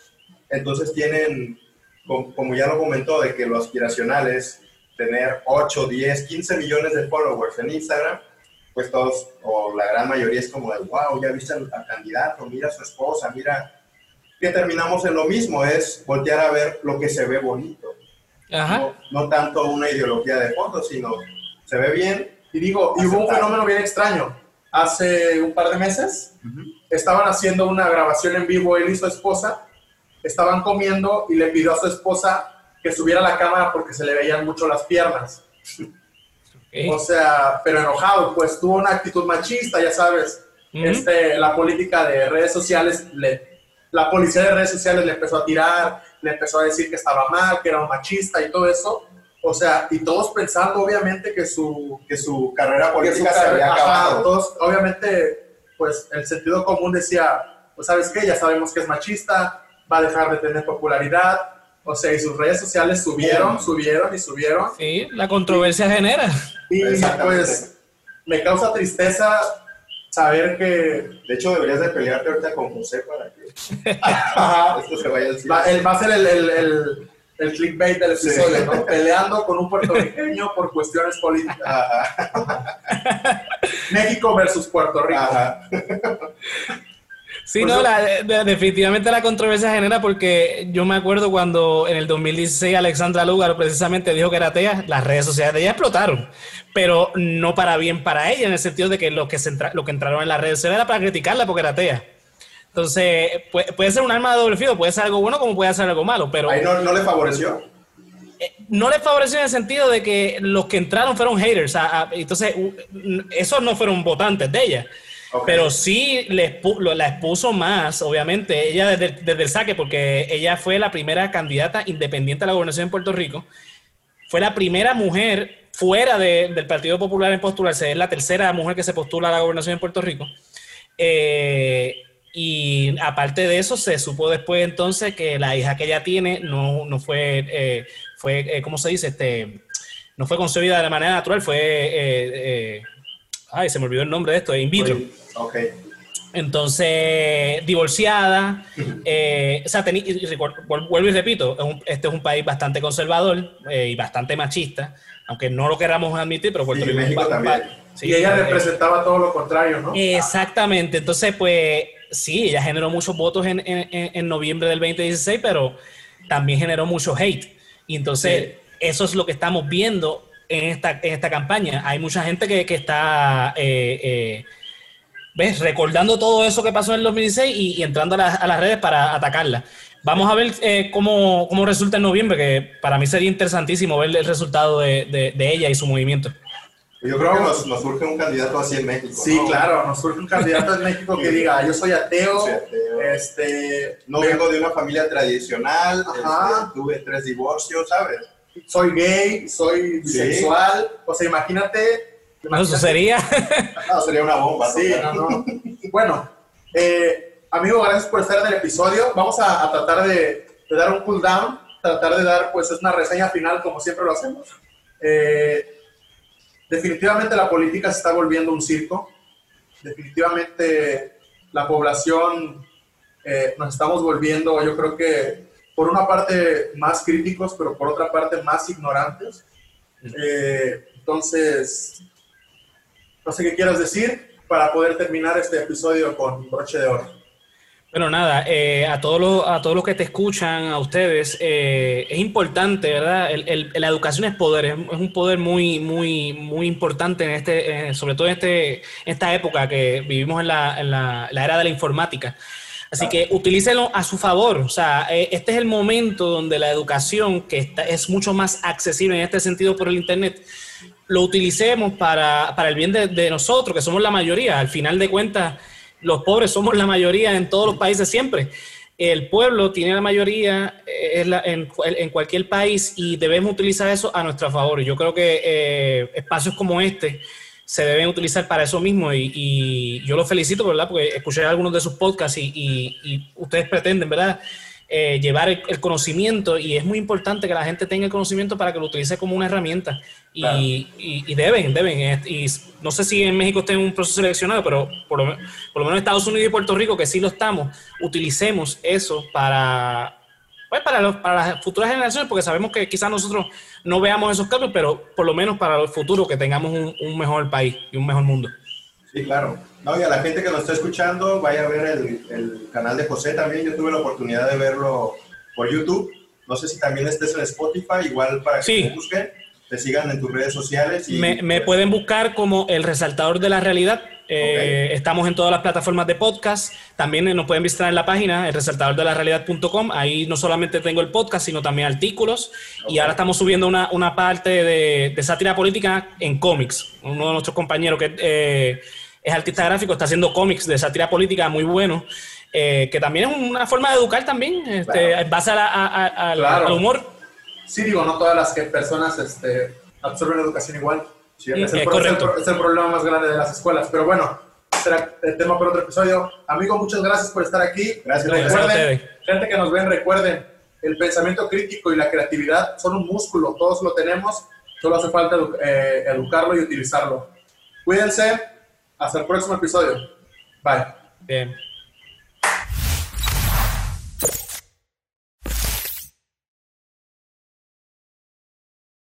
entonces tienen, como, ya lo comentó, de que lo aspiracional es tener 8, 10, 15 millones de followers en Instagram, pues todos, o la gran mayoría es como de, wow, ya viste al, candidato, mira a su esposa, mira, que terminamos en lo mismo, es voltear a ver lo que se ve bonito. No, tanto una ideología de fondo, sino se ve bien. Y digo, y hubo un fenómeno bien extraño. Hace un par de meses estaban haciendo una grabación en vivo él y su esposa, estaban comiendo y le pidió a su esposa que subiera la cámara porque se le veían mucho las piernas. O sea, pero enojado, pues tuvo una actitud machista, ya sabes. este, la política de redes sociales, le, la policía de redes sociales le empezó a tirar, le empezó a decir que estaba mal, que era un machista y todo eso. O sea, y todos pensando obviamente que su, que su carrera política se había acabado. todos, obviamente, pues el sentido común decía, pues sabes qué, ya sabemos que es machista, va a dejar de tener popularidad, o sea, y sus redes sociales subieron, subieron y subieron. Sí, la controversia genera. Y pues me causa tristeza saber que... De hecho, deberías de pelearte ahorita con José para que (laughs) (laughs) esto se vaya al va, va a ser el, el, el, clickbait del episodio, ¿no? Peleando con un puertorriqueño por cuestiones políticas. México versus Puerto Rico. Sí, no, definitivamente la controversia genera porque yo me acuerdo cuando en el 2016 Alexandra Lugar precisamente dijo que era atea, las redes sociales de ella explotaron, pero no para bien para ella, en el sentido de que lo que, lo que entraron en las redes sociales era para criticarla porque era atea. Entonces, puede, ser un arma de doble filo, puede ser algo bueno como puede ser algo malo, pero... Ahí no, le favoreció. Eh, no le favoreció en el sentido de que los que entraron fueron haters, entonces esos no fueron votantes de ella. Pero sí le la expuso más, obviamente, ella desde, el saque, porque ella fue la primera candidata independiente a la gobernación en Puerto Rico. Fue la primera mujer fuera del Partido Popular en postularse. Es la tercera mujer que se postula a la gobernación en Puerto Rico. Eh, y aparte de eso, se supo después entonces que la hija que ella tiene no, no fue, eh, fue eh, ¿cómo se dice? Este, no fue concebida de manera natural, fue, eh, ay, se me olvidó el nombre de esto, in vitro. Ok. Entonces, divorciada, o sea, vuelvo y repito, es un- este es un país bastante conservador y bastante machista, aunque no lo queramos admitir, pero Puerto Sí, Rico es un sí, y ella representaba todo lo contrario, ¿no? Exactamente, entonces pues sí, ella generó muchos votos en, en- en- noviembre del 2016, pero también generó mucho hate. Y entonces Sí. eso es lo que estamos viendo en esta, en esta campaña. Hay mucha gente que, que está, eh, eh, ¿ves? Recordando todo eso que pasó en el 2016 y, y entrando a, la- a las redes para atacarla. Vamos a ver eh, cómo, cómo resulta en noviembre, que para mí sería interesantísimo ver el resultado de, de- de ella y su movimiento. Yo creo que nos, nos surge un candidato así en México. Sí, ¿no? claro, nos surge un candidato en México que diga, yo soy ateo, Soy ateo. este, No vengo de una familia tradicional, Ajá. este, tuve tres divorcios, ¿sabes? soy gay, soy Sí. bisexual, o sea, imagínate. Eso imagínate- sería... No, sería una bomba. Sí, no, no. Bueno, eh, amigo, gracias por estar en el episodio. Vamos a, a tratar de, de dar un cool down, tratar de dar pues una reseña final como siempre lo hacemos. Eh, definitivamente la política se está volviendo un circo. Definitivamente la población eh, nos estamos volviendo, yo creo que por una parte más críticos, pero por otra parte más ignorantes. Eh, entonces, no sé qué quieras decir para poder terminar este episodio con broche de oro. Bueno, nada, eh, a, todos los, a todos los que te escuchan, a ustedes, eh, es importante, ¿verdad? El- el- la educación es poder, es, es un poder muy, muy, muy importante, en este, eh, sobre todo en, este, en esta época que vivimos en la, en la- la era de la informática. Así que utilícelo a su favor. O sea, eh, este es el momento donde la educación, que está- es mucho más accesible en este sentido por el Internet, lo utilicemos para, para el bien de, de nosotros, que somos la mayoría. Al final de cuentas, los pobres somos la mayoría en todos los países siempre. El pueblo tiene la mayoría eh, en, cual- en cualquier país y debemos utilizar eso a nuestro favor. Yo creo que eh, espacios como este se deben utilizar para eso mismo y, y yo los felicito, ¿verdad? Porque escuché algunos de sus podcasts y, y- y ustedes pretenden, ¿verdad? Eh, llevar el conocimiento y es muy importante que la gente tenga el conocimiento para que lo utilice como una herramienta y, Claro. y- y deben, deben. eh, Y no sé si en México está en un proceso seleccionado, pero por lo, me- por lo menos Estados Unidos y Puerto Rico, que sí lo estamos, utilicemos eso para, pues, para, los- para las futuras generaciones, porque sabemos que quizás nosotros no veamos esos cambios, pero por lo menos para el futuro que tengamos un, un mejor país y un mejor mundo. Sí, claro. No, y a la gente que nos está escuchando, vaya a ver el, el canal de José también. Yo tuve la oportunidad de verlo por YouTube. No sé si también estés en Spotify, igual para que Sí. busquen, te sigan en tus redes sociales. Y, Me, me pueden buscar como el resaltador de la realidad. Eh, Estamos en todas las plataformas de podcast. También nos pueden visitar en la página, el resaltador de la realidad.com. Ahí no solamente tengo el podcast, sino también artículos. Y Ok. ahora estamos subiendo una, una parte de, de sátira política en cómics. Uno de nuestros compañeros que eh, es artista gráfico está haciendo cómics de sátira política muy buenos. eh, que también es una forma de educar también, este, Claro. base a la- a- a- Claro. al humor. Sí, digo, no todas las que personas este, absorben la educación igual. Sí, es, el, es el es problema más grande de las escuelas. Pero bueno, será el tema para otro episodio. Amigo, muchas gracias por estar aquí. Gracias, Recuerden, gente que nos ven, recuerden, el pensamiento crítico y la creatividad son un músculo, todos lo tenemos, solo hace falta edu- eh, educarlo y utilizarlo. Cuídense, hasta el próximo episodio. Bye. Bien.